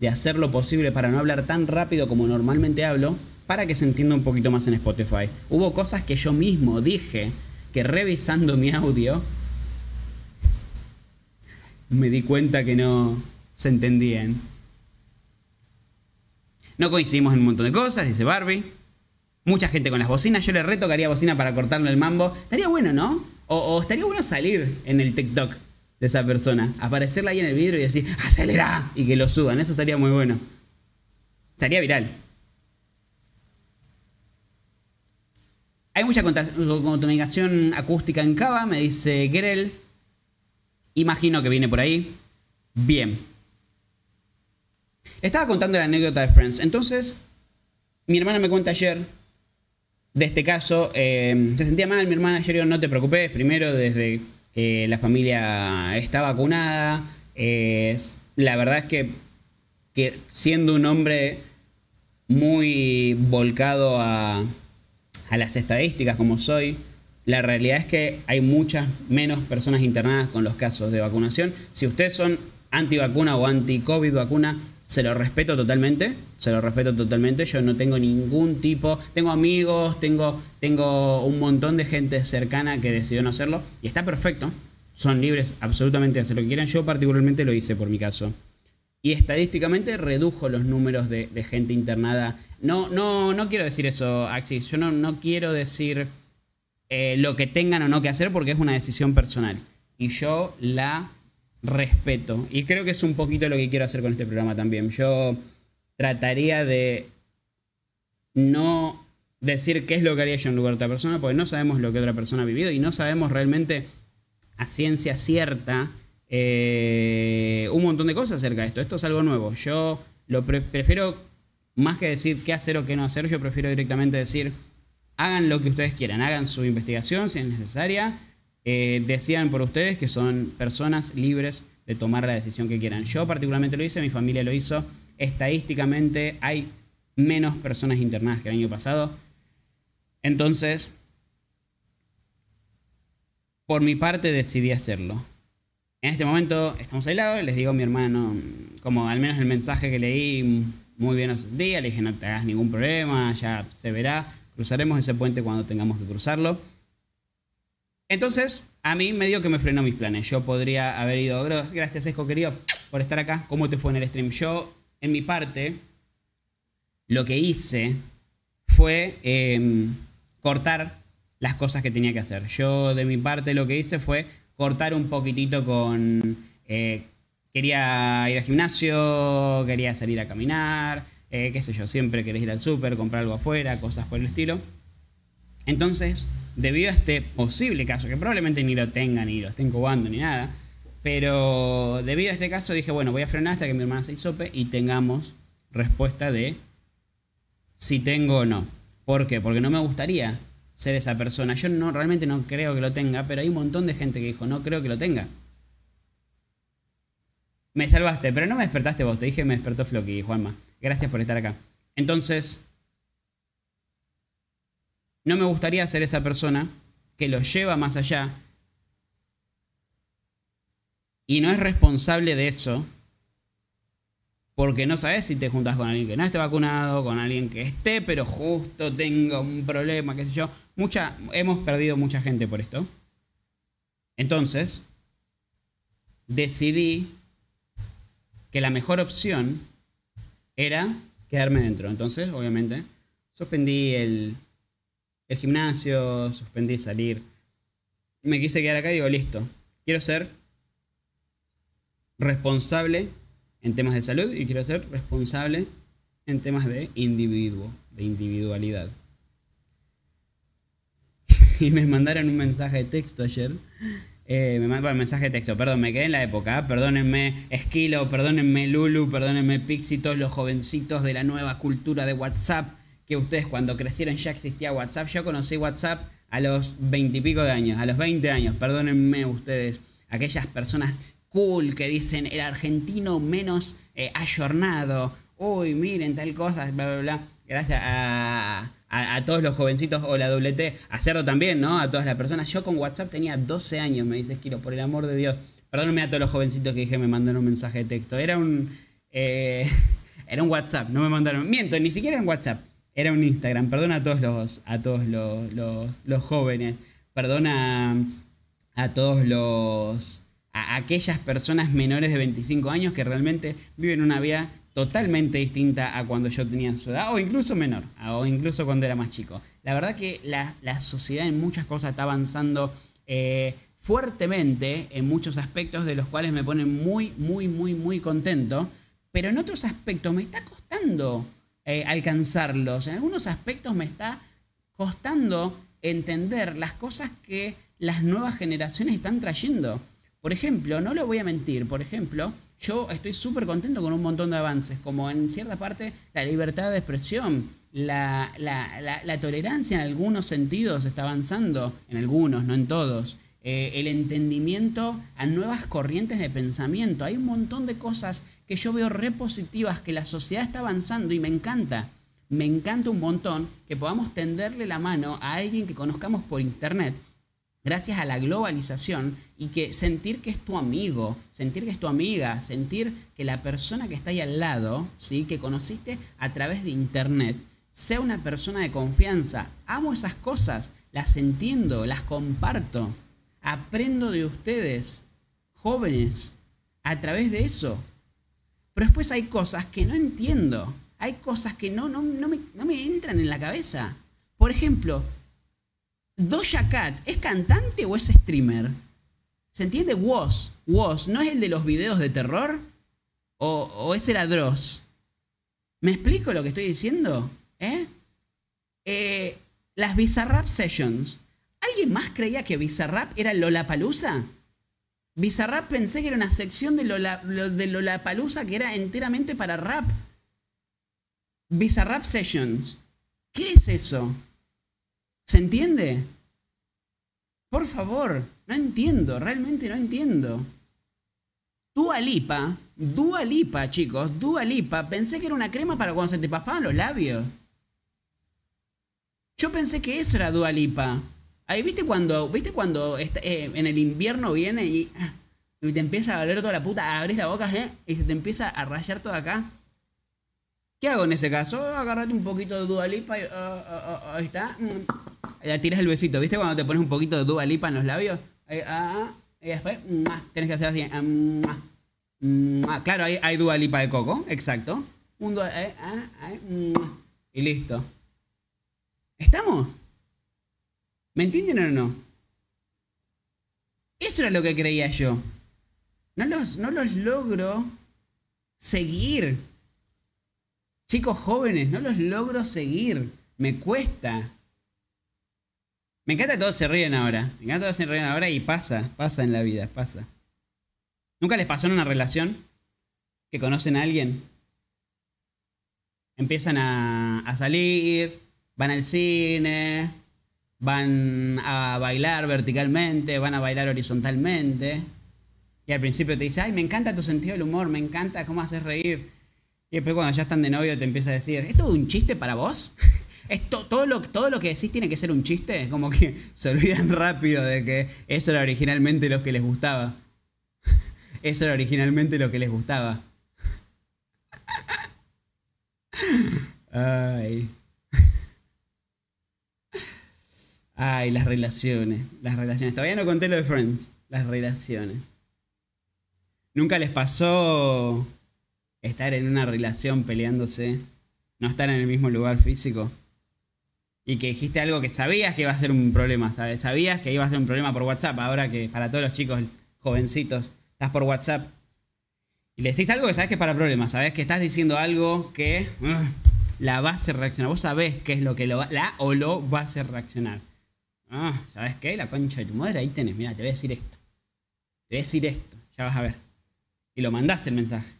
de hacer lo posible para no hablar tan rápido como normalmente hablo, para que se entienda un poquito más en Spotify. Hubo cosas que yo mismo dije que revisando mi audio me di cuenta que no se entendían. No coincidimos en un montón de cosas, dice Barbie. Mucha gente con las bocinas. Yo le retocaría bocina para cortarle el mambo. Estaría bueno, ¿no? O, estaría bueno salir en el TikTok de esa persona. Aparecerla ahí en el vidrio y decir, acelera. Y que lo suban. Eso estaría muy bueno. Estaría viral. Hay mucha contaminación acústica en Cava, me dice Gerel. Imagino que viene por ahí. Bien. Estaba contando la anécdota de Friends. Entonces, mi hermana me cuenta ayer de este caso. Eh, se sentía mal, mi hermana ayer dijo, no te preocupes, primero desde que la familia está vacunada. la verdad es que, que, siendo un hombre muy volcado a, a las estadísticas como soy, la realidad es que hay muchas menos personas internadas con los casos de vacunación. Si ustedes son anti-vacuna o anti-COVID vacuna, se lo respeto totalmente, se lo respeto totalmente. Yo no tengo ningún tipo, tengo amigos, tengo, tengo un montón de gente cercana que decidió no hacerlo y está perfecto. Son libres absolutamente de hacer lo que quieran. Yo particularmente lo hice por mi caso. Y estadísticamente redujo los números de, gente internada. No, no, no quiero decir eso, Axis. Yo no, no quiero decir eh, lo que tengan o no que hacer porque es una decisión personal. Y yo la respeto. Y creo que es un poquito lo que quiero hacer con este programa también. Yo trataría de no decir qué es lo que haría yo en lugar de otra persona, porque no sabemos lo que otra persona ha vivido y no sabemos realmente a ciencia cierta eh, un montón de cosas acerca de esto. Esto es algo nuevo. Yo lo prefiero, más que decir qué hacer o qué no hacer, yo prefiero directamente decir, hagan lo que ustedes quieran, hagan su investigación si es necesaria eh, decían por ustedes que son personas libres de tomar la decisión que quieran. Yo particularmente lo hice, mi familia lo hizo. Estadísticamente hay menos personas internadas que el año pasado. Entonces, por mi parte decidí hacerlo. En este momento estamos aislados, les digo a mi hermano, como al menos el mensaje que leí, muy bien os día, le dije no te hagas ningún problema, ya se verá, cruzaremos ese puente cuando tengamos que cruzarlo. Entonces, a mí medio que me frenó mis planes. Yo podría haber ido, gracias Esco querido por estar acá. ¿Cómo te fue en el stream? Yo, en mi parte, lo que hice fue em, cortar las cosas que tenía que hacer. Yo, de mi parte, lo que hice fue cortar un poquitito con... Eh, quería ir al gimnasio, quería salir a caminar, eh, qué sé yo, siempre querés ir al súper, comprar algo afuera, cosas por el estilo. Entonces, debido a este posible caso, que probablemente ni lo tengan, ni lo estén cobando, ni nada, pero debido a este caso dije, bueno, voy a frenar hasta que mi hermana se hisope y tengamos respuesta de si tengo o no. ¿Por qué? Porque no me gustaría ser esa persona. Yo no realmente no creo que lo tenga, pero hay un montón de gente que dijo, no creo que lo tenga. Me salvaste, pero no me despertaste vos, te dije me despertó Floki, Juanma. Gracias por estar acá. Entonces, no me gustaría ser esa persona que lo lleva más allá y no es responsable de eso porque no sabes si te juntas con alguien que no esté vacunado, con alguien que esté, pero justo tenga un problema, qué sé yo. Mucha, hemos perdido mucha gente por esto. Entonces, decidí que la mejor opción era quedarme dentro. Entonces, obviamente, suspendí el, el gimnasio, suspendí salir. Me quise quedar acá y digo, listo, quiero ser responsable en temas de salud y quiero ser responsable en temas de individuo, de individualidad. y me mandaron un mensaje de texto ayer. Eh, me mandaron un mensaje de texto, perdón, me quedé en la época. ¿eh? Perdónenme, Esquilo, perdónenme, Lulu, perdónenme, Pixie, todos los jovencitos de la nueva cultura de WhatsApp. Que ustedes cuando crecieron ya existía WhatsApp. Yo conocí WhatsApp a los veintipico de años, a los 20 años. Perdónenme ustedes, aquellas personas cool que dicen el argentino menos eh, ayornado. Uy, miren tal cosa, bla, bla, bla. Gracias a, todos los jovencitos o la doble T, a Cerdo también, ¿no? A todas las personas. Yo con WhatsApp tenía 12 años, me dice Esquilo, por el amor de Dios. Perdóname a todos los jovencitos que dije me mandaron un mensaje de texto. Era un. Eh, era un WhatsApp, no me mandaron. Miento, ni siquiera en WhatsApp. Era un Instagram. Perdona a todos los, a todos los, los, jóvenes. Perdona a todos los a aquellas personas menores de 25 años que realmente viven una vida totalmente distinta a cuando yo tenía su edad, o incluso menor, o incluso cuando era más chico. La verdad que la, sociedad en muchas cosas está avanzando eh, fuertemente en muchos aspectos de los cuales me ponen muy, muy, muy, muy contento, pero en otros aspectos me está costando eh, alcanzarlos, en algunos aspectos me está costando entender las cosas que las nuevas generaciones están trayendo. Por ejemplo, no lo voy a mentir, por ejemplo, yo estoy súper contento con un montón de avances, como en cierta parte la libertad de expresión, la, tolerancia en algunos sentidos está avanzando, en algunos, no en todos. Eh, el entendimiento a nuevas corrientes de pensamiento. Hay un montón de cosas que yo veo repositivas, que la sociedad está avanzando y me encanta. Me encanta un montón que podamos tenderle la mano a alguien que conozcamos por internet gracias a la globalización y que sentir que es tu amigo, sentir que es tu amiga, sentir que la persona que está ahí al lado, ¿sí? que conociste a través de internet, sea una persona de confianza. Amo esas cosas, las entiendo, las comparto, aprendo de ustedes, jóvenes, a través de eso. Pero después hay cosas que no entiendo, hay cosas que no, no, me, no me entran en la cabeza. Por ejemplo, Doja Cat, ¿es cantante o es streamer? ¿Se entiende? Was. Was. ¿No es el de los videos de terror? ¿O, o es el Adros? ¿Me explico lo que estoy diciendo? ¿Eh? eh las Bizarrap Sessions. ¿Alguien más creía que Bizarrap era Lollapalooza? Bizarrap pensé que era una sección de, Lola, de Lollapalooza que era enteramente para rap. Bizarrap Sessions. ¿Qué es eso? ¿Se entiende? Por favor, no entiendo, realmente no entiendo. Dua Lipa, Dua Lipa, chicos, Dua Lipa, pensé que era una crema para cuando se te pasaban los labios. Yo pensé que eso era Dua Lipa. Ahí, ¿viste cuando, ¿viste cuando eh, en el invierno viene y, te empieza a valer toda la puta, abrís la boca ¿eh? y se te empieza a rayar todo acá? ¿Qué hago en ese caso? Agarrate un poquito de Dua Lipa y ah, ah, ah, ahí está. Ya tiras el besito, ¿viste? Cuando te pones un poquito de Dua Lipa en los labios. y después tienes que hacer así. claro, hay, hay Dua Lipa de coco, exacto. Un eh, y listo. ¿Estamos? ¿Me entienden o no? Eso era lo que creía yo. No los, no los logro seguir. Chicos jóvenes, no los logro seguir. Me cuesta. Me encanta que todos se ríen ahora. Me encanta que todos se ríen ahora y pasa, pasa en la vida, pasa. ¿Nunca les pasó en una relación que conocen a alguien? Empiezan a, a salir, van al cine, van a bailar verticalmente, van a bailar horizontalmente. Y al principio te dice, ay, me encanta tu sentido del humor, me encanta cómo haces reír. Y después cuando ya están de novio te empieza a decir, ¿esto es un chiste para vos? Todo, lo, todo lo que decís tiene que ser un chiste. Es como que se olvidan rápido de que eso era originalmente lo que les gustaba. Eso era originalmente lo que les gustaba. Ay. Ay, las relaciones. Las relaciones. Todavía no conté lo de Friends. Las relaciones. ¿Nunca les pasó estar en una relación peleándose? No estar en el mismo lugar físico. Y que dijiste algo que sabías que iba a ser un problema, ¿sabes? Sabías que iba a ser un problema por WhatsApp. Ahora que para todos los chicos jovencitos, estás por WhatsApp. Y le decís algo que sabes que es para problemas. Sabes que estás diciendo algo que uh, la va a hacer reaccionar. Vos sabés qué es lo que lo la o lo va a hacer reaccionar. Ah, ¿sabes qué? La concha de tu madre, ahí tenés. Mira, te voy a decir esto. Te voy a decir esto. Ya vas a ver. Y lo mandás el mensaje.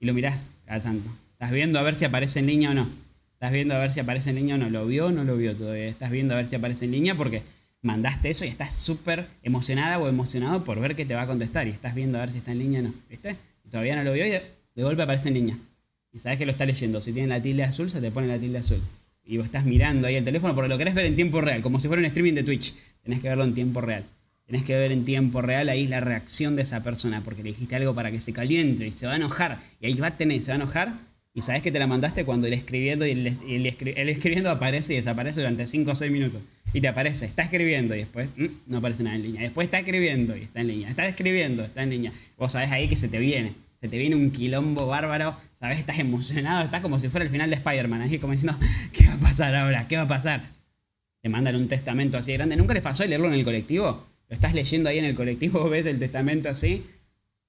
Y lo mirás cada tanto. Estás viendo a ver si aparece en línea o no. Estás viendo a ver si aparece en línea o no. ¿Lo vio o no lo vio todavía? Estás viendo a ver si aparece en línea porque mandaste eso y estás súper emocionada o emocionado por ver que te va a contestar. Y estás viendo a ver si está en línea o no. ¿Viste? Y todavía no lo vio y de, golpe aparece en línea. Y sabes que lo está leyendo. Si tiene la tilde azul, se te pone la tilde azul y vos estás mirando ahí el teléfono porque lo querés ver en tiempo real, como si fuera un streaming de Twitch. Tenés que verlo en tiempo real. Tenés que ver en tiempo real ahí la reacción de esa persona, porque le dijiste algo para que se caliente y se va a enojar. Y ahí va a tener, se va a enojar. Y sabes que te la mandaste cuando el escribiendo y el, escribiendo aparece y desaparece durante 5 o 6 minutos. Y te aparece, está escribiendo y después mm, no aparece nada en línea. Después está escribiendo y está en línea. Está escribiendo, está en línea. Vos sabés ahí que se te viene. Se te viene un quilombo bárbaro ¿Sabes? Estás emocionado, estás como si fuera el final de Spider-Man, así como diciendo, ¿qué va a pasar ahora? ¿Qué va a pasar? Te mandan un testamento así de grande. ¿Nunca les pasó leerlo en el colectivo? Lo estás leyendo ahí en el colectivo, ves el testamento así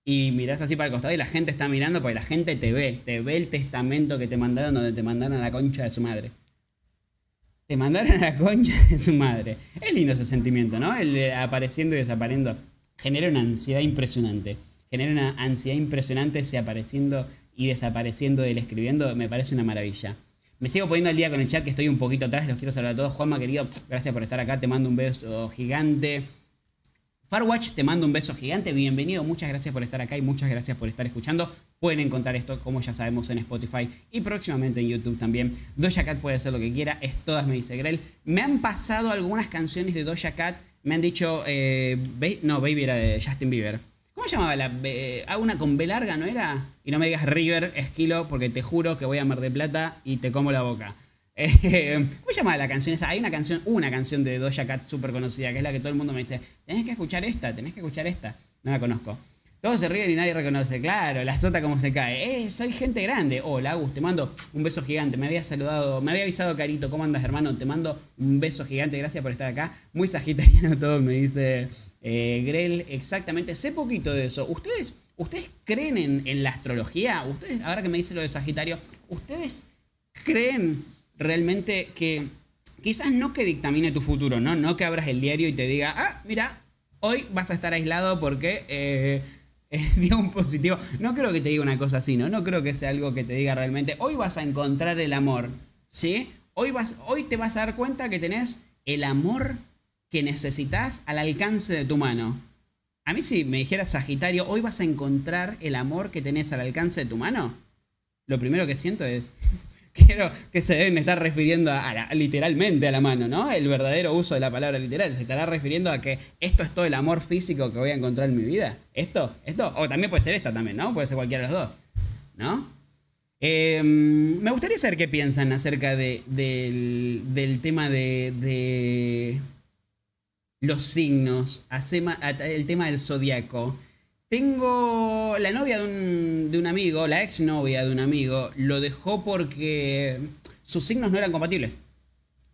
y mirás así para el costado y la gente está mirando porque la gente te ve, te ve el testamento que te mandaron donde te mandaron a la concha de su madre. Te mandaron a la concha de su madre. Es lindo ese sentimiento, ¿no? El apareciendo y desapareciendo. Genera una ansiedad impresionante. Genera una ansiedad impresionante ese apareciendo y desapareciendo del escribiendo, me parece una maravilla. Me sigo poniendo al día con el chat que estoy un poquito atrás, los quiero saludar a todos. Juanma, querido, gracias por estar acá, te mando un beso gigante. Farwatch, te mando un beso gigante, bienvenido, muchas gracias por estar acá y muchas gracias por estar escuchando. Pueden encontrar esto, como ya sabemos, en Spotify y próximamente en YouTube también. Doja Cat puede hacer lo que quiera, es todas, me dice Grell. Me han pasado algunas canciones de Doja Cat, me han dicho, eh, no, Baby era de Justin Bieber ¿Cómo llamaba la ah, una con B larga, no era? Y no me digas River, Esquilo, porque te juro que voy a Mar de Plata y te como la boca. Eh, ¿Cómo llamaba la canción esa? Hay una canción, una canción de Doja Cat súper conocida, que es la que todo el mundo me dice, tenés que escuchar esta, tenés que escuchar esta. No la conozco. Todos se ríen y nadie reconoce. Claro, la sota como se cae. Eh, soy gente grande. Hola, Agus, te mando un beso gigante. Me había saludado, me había avisado Carito. ¿Cómo andas, hermano? Te mando un beso gigante. Gracias por estar acá. Muy sagitariano todo, me dice eh, Grell, exactamente. Sé poquito de eso. ¿Ustedes, ustedes creen en, la astrología? Ustedes, ahora que me dice lo de Sagitario, ¿ustedes creen realmente que quizás no que dictamine tu futuro, ¿no? No que abras el diario y te diga, ah, mira, hoy vas a estar aislado porque eh, dio un positivo. No creo que te diga una cosa así, ¿no? No creo que sea algo que te diga realmente, hoy vas a encontrar el amor, ¿sí? Hoy, vas, hoy te vas a dar cuenta que tenés el amor que necesitas al alcance de tu mano. A mí si me dijera Sagitario, hoy vas a encontrar el amor que tenés al alcance de tu mano. Lo primero que siento es, quiero que se deben estar refiriendo literalmente a la mano, ¿no? El verdadero uso de la palabra literal. Se estará refiriendo a que esto es todo el amor físico que voy a encontrar en mi vida. Esto, esto, o también puede ser esta también, ¿no? Puede ser cualquiera de los dos, ¿no? Em, me gustaría saber qué piensan acerca del tema de los signos, el tema del zodiaco. Tengo la novia de un, de un amigo, la exnovia de un amigo, lo dejó porque sus signos no eran compatibles.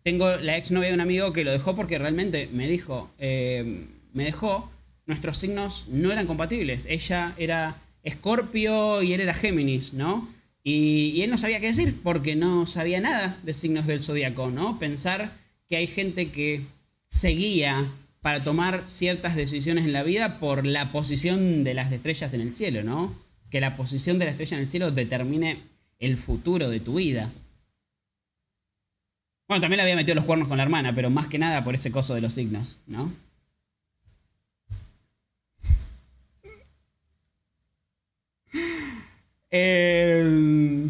Tengo la exnovia de un amigo que lo dejó porque realmente me dijo, eh, me dejó, nuestros signos no eran compatibles. Ella era Escorpio y él era Géminis, ¿no? Y, y, él no sabía qué decir porque no sabía nada de signos del zodiaco, ¿no? Pensar que hay gente que se guía para tomar ciertas decisiones en la vida por la posición de las estrellas en el cielo, ¿no? Que la posición de la estrella en el cielo determine el futuro de tu vida. Bueno, también había metido los cuernos con la hermana, pero más que nada por ese coso de los signos, ¿no? Eh,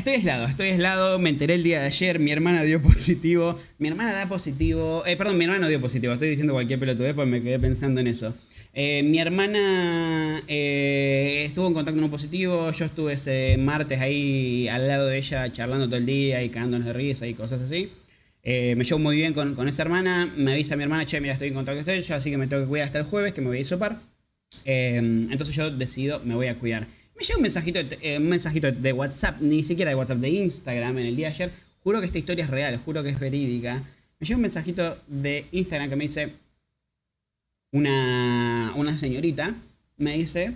estoy aislado, estoy aislado. Me enteré el día de ayer. Mi hermana dio positivo. Mi hermana da positivo. Eh, perdón, mi hermana no dio positivo. Estoy diciendo cualquier pelotudez porque me quedé pensando en eso. Eh, mi hermana eh, estuvo en contacto con un positivo. Yo estuve ese martes ahí al lado de ella charlando todo el día y cagándonos de risa y cosas así. Me llevo muy bien con, con, esa hermana. Me avisa mi hermana, che, mira, estoy en contacto con ella, así que me tengo que cuidar hasta el jueves, que me voy a isopar. entonces yo decido, me voy a cuidar. Me llega un mensajito, de, un mensajito de WhatsApp, ni siquiera de WhatsApp, de Instagram en el día de ayer. Juro que esta historia es real, juro que es verídica. Me llega un mensajito de Instagram que me dice, una, una señorita me dice,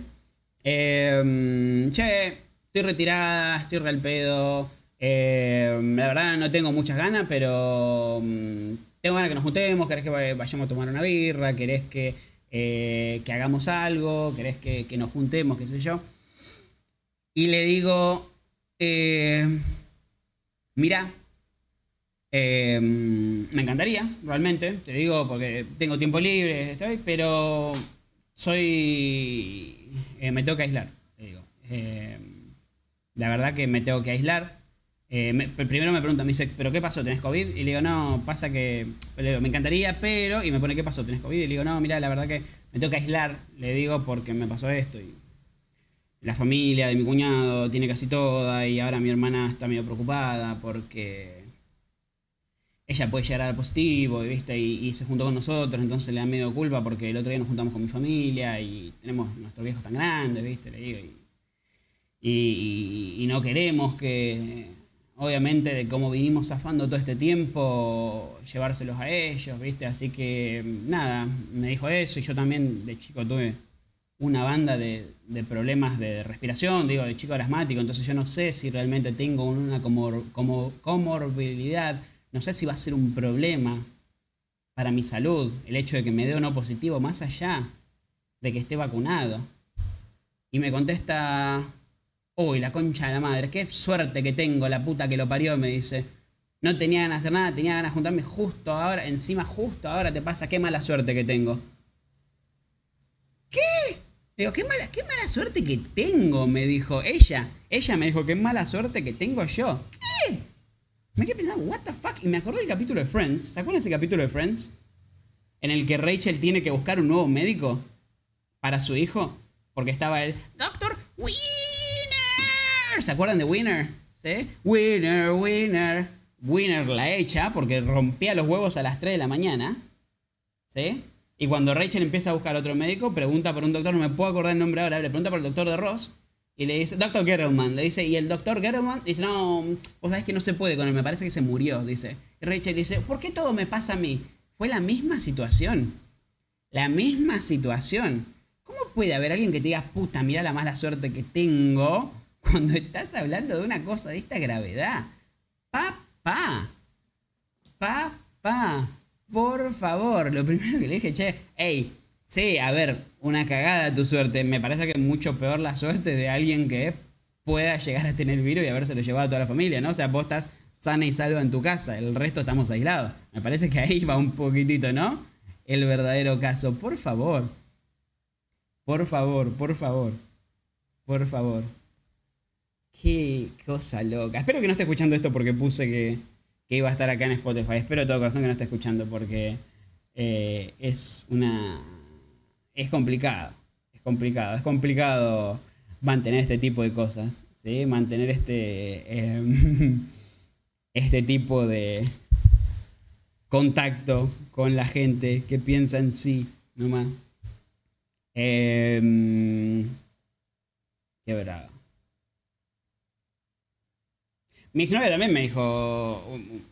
eh, che, estoy retirada, estoy real pedo, eh, la verdad no tengo muchas ganas, pero mm, tengo ganas que nos juntemos, querés que vayamos a tomar una birra, querés que, eh, que hagamos algo, querés que, que, nos juntemos, qué sé yo. Y le digo, eh, mira, eh, me encantaría, realmente, te digo, porque tengo tiempo libre, estoy, pero soy... Eh, me tengo que aislar, te digo. La verdad que me tengo que aislar. primero me pregunta, me dice, ¿pero qué pasó? ¿Tenés COVID? Y le digo, no, pasa que... Le digo, me encantaría, pero... Y me pone, ¿qué pasó? ¿Tenés COVID? Y le digo, no, mira, la verdad que me tengo que aislar, le digo, porque me pasó esto. Y la familia de mi cuñado tiene casi toda y ahora mi hermana está medio preocupada porque ella puede llegar a dar positivo, ¿viste? Y, se juntó con nosotros, entonces le da medio culpa porque el otro día nos juntamos con mi familia y tenemos nuestros viejos tan grandes, ¿viste? Le digo, y, y, no queremos que, obviamente, de cómo vinimos zafando todo este tiempo, llevárselos a ellos, ¿viste? Así que, nada, me dijo eso y yo también de chico tuve una banda de, problemas de respiración, digo, de chico asmático, entonces yo no sé si realmente tengo una como, como comorbilidad no sé si va a ser un problema para mi salud el hecho de que me dé o no positivo, más allá de que esté vacunado. Y me contesta, uy, la concha de la madre, qué suerte que tengo, la puta que lo parió, me dice. No tenía ganas de hacer nada, tenía ganas de juntarme justo ahora, encima justo ahora te pasa, qué mala suerte que tengo. Digo, qué mala, qué mala suerte que tengo, me dijo ella. Ella me dijo, qué mala suerte que tengo yo. ¿Qué? Me quedé pensando, what the fuck? Y me acordé del capítulo de Friends. ¿Se acuerdan ese capítulo de Friends? En el que Rachel tiene que buscar un nuevo médico para su hijo. Porque estaba el Doctor Winner. ¿Se acuerdan de Winner? ¿Sí? Winner, Winner. Winner la echa porque rompía los huevos a las 3 de la mañana. ¿Sí? Y cuando Rachel empieza a buscar otro médico, pregunta por un doctor, no me puedo acordar el nombre ahora, le pregunta por el doctor de Ross. Y le dice, Doctor Gettleman, le dice, y el Doctor Gettleman dice, no, vos sabés que no se puede con él, me parece que se murió, dice. Y Rachel dice, ¿por qué todo me pasa a mí? Fue la misma situación. La misma situación. ¿Cómo puede haber alguien que te diga, puta, mira la mala suerte que tengo cuando estás hablando de una cosa de esta gravedad? Papá. Papá. Por favor. Lo primero que le dije, che, hey, Sí, a ver, una cagada tu suerte. Me parece que es mucho peor la suerte de alguien que pueda llegar a tener virus y haberse lo llevado a toda la familia, ¿no? O sea, vos estás sana y salva en tu casa, el resto estamos aislados. Me parece que ahí va un poquitito, ¿no? El verdadero caso. Por favor. Por favor, por favor. Por favor. Qué cosa loca. Espero que no esté escuchando esto porque puse que, iba a estar acá en Spotify. Espero de todo corazón que no esté escuchando porque eh, es una es complicado. Es complicado. Es complicado mantener este tipo de cosas. ¿sí? Mantener este. Em, este tipo de contacto con la gente que piensa en sí nomás. Eh, qué bravo. Mi exnovia también me dijo,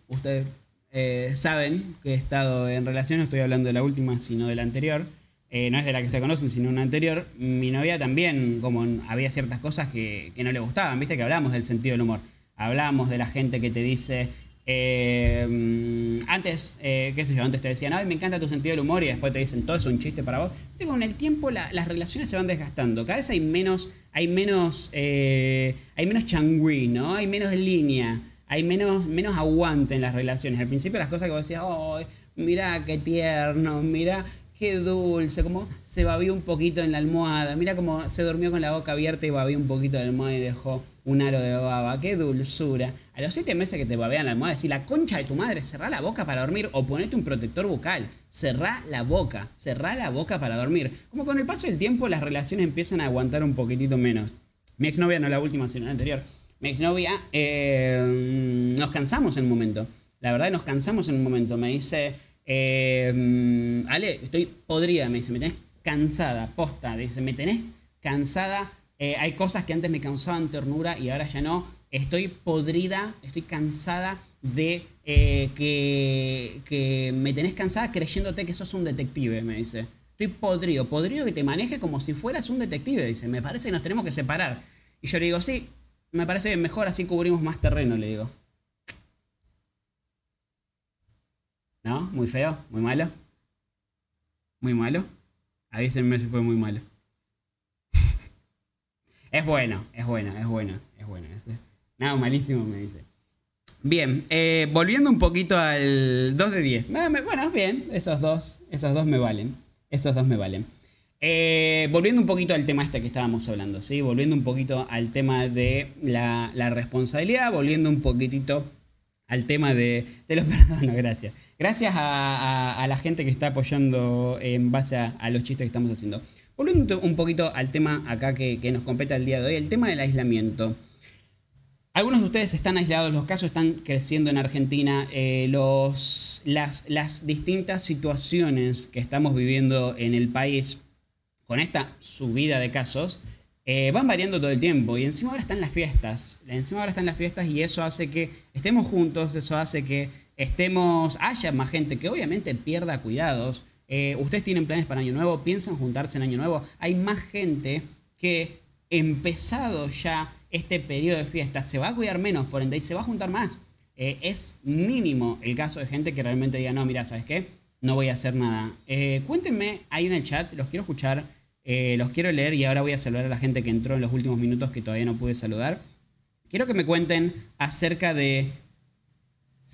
ustedes eh, saben que he estado en relación, no estoy hablando de la última, sino de la anterior. Eh, no es de la que ustedes conocen, sino una anterior, mi novia también, como había ciertas cosas que, no le gustaban, viste que hablamos del sentido del humor, hablamos de la gente que te dice, eh, antes, eh, qué sé yo, antes te decían, ay, me encanta tu sentido del humor y después te dicen, todo es un chiste para vos. Viste, con el tiempo las relaciones se van desgastando, cada vez hay menos, hay menos, hay menos changüí, ¿no? Hay menos línea, hay menos, menos aguante en las relaciones. Al principio las cosas que vos decías, oh, mira qué tierno, mira qué dulce, como se babió un poquito en la almohada. Mira cómo se durmió con la boca abierta y babió un poquito en la almohada y dejó un aro de baba. Qué dulzura. A los siete meses que te babean la almohada, decís la concha de tu madre, cerrá la boca para dormir o ponete un protector bucal. Cerrá la boca, cerrá la boca para dormir. Como con el paso del tiempo las relaciones empiezan a aguantar un poquitito menos. Mi exnovia, no la última, sino la anterior. Mi exnovia, eh, nos cansamos en un momento. La verdad, nos cansamos en un momento. Me dice, eh, Ale, estoy podrida, me dice, me tenés cansada, posta. Dice, me tenés cansada. Eh, hay cosas que antes me causaban ternura y ahora ya no. Estoy podrida, estoy cansada de que, que me tenés cansada creyéndote que sos un detective, me dice. Estoy podrido, podrido que te maneje como si fueras un detective, dice. Me parece que nos tenemos que separar. Y yo le digo, sí, me parece mejor así cubrimos más terreno, le digo. ¿No? Muy feo, muy malo. Muy malo. Avísenme si fue muy malo. es bueno, es bueno, es bueno, es bueno. Nada, malísimo me dice. Bien, eh, volviendo un poquito al 2 de 10. Bueno, bien, esos dos, esos dos me valen. Esos dos me valen. Eh, volviendo un poquito al tema este que estábamos hablando, ¿sí? Volviendo un poquito al tema de la, responsabilidad, volviendo un poquitito al tema de, los perdonos, gracias. Gracias a, la gente que está apoyando en base a, los chistes que estamos haciendo. Volviendo un poquito al tema acá que, nos compete el día de hoy, el tema del aislamiento. Algunos de ustedes están aislados, los casos están creciendo en Argentina, eh, los, las, las distintas situaciones que estamos viviendo en el país con esta subida de casos, eh, van variando todo el tiempo. Y encima ahora están las fiestas. Encima ahora están las fiestas y eso hace que estemos juntos, eso hace que estemos, haya más gente que obviamente pierda cuidados. Eh, ustedes tienen planes para Año Nuevo, piensan juntarse en Año Nuevo. Hay más gente que empezado ya este periodo de fiestas se va a cuidar menos, por ende, y se va a juntar más. Eh, es mínimo el caso de gente que realmente diga, no, mira, ¿sabes qué? No voy a hacer nada. cuéntenme ahí en el chat, los quiero escuchar. Eh, los quiero leer y ahora voy a saludar a la gente que entró en los últimos minutos que todavía no pude saludar. Quiero que me cuenten acerca de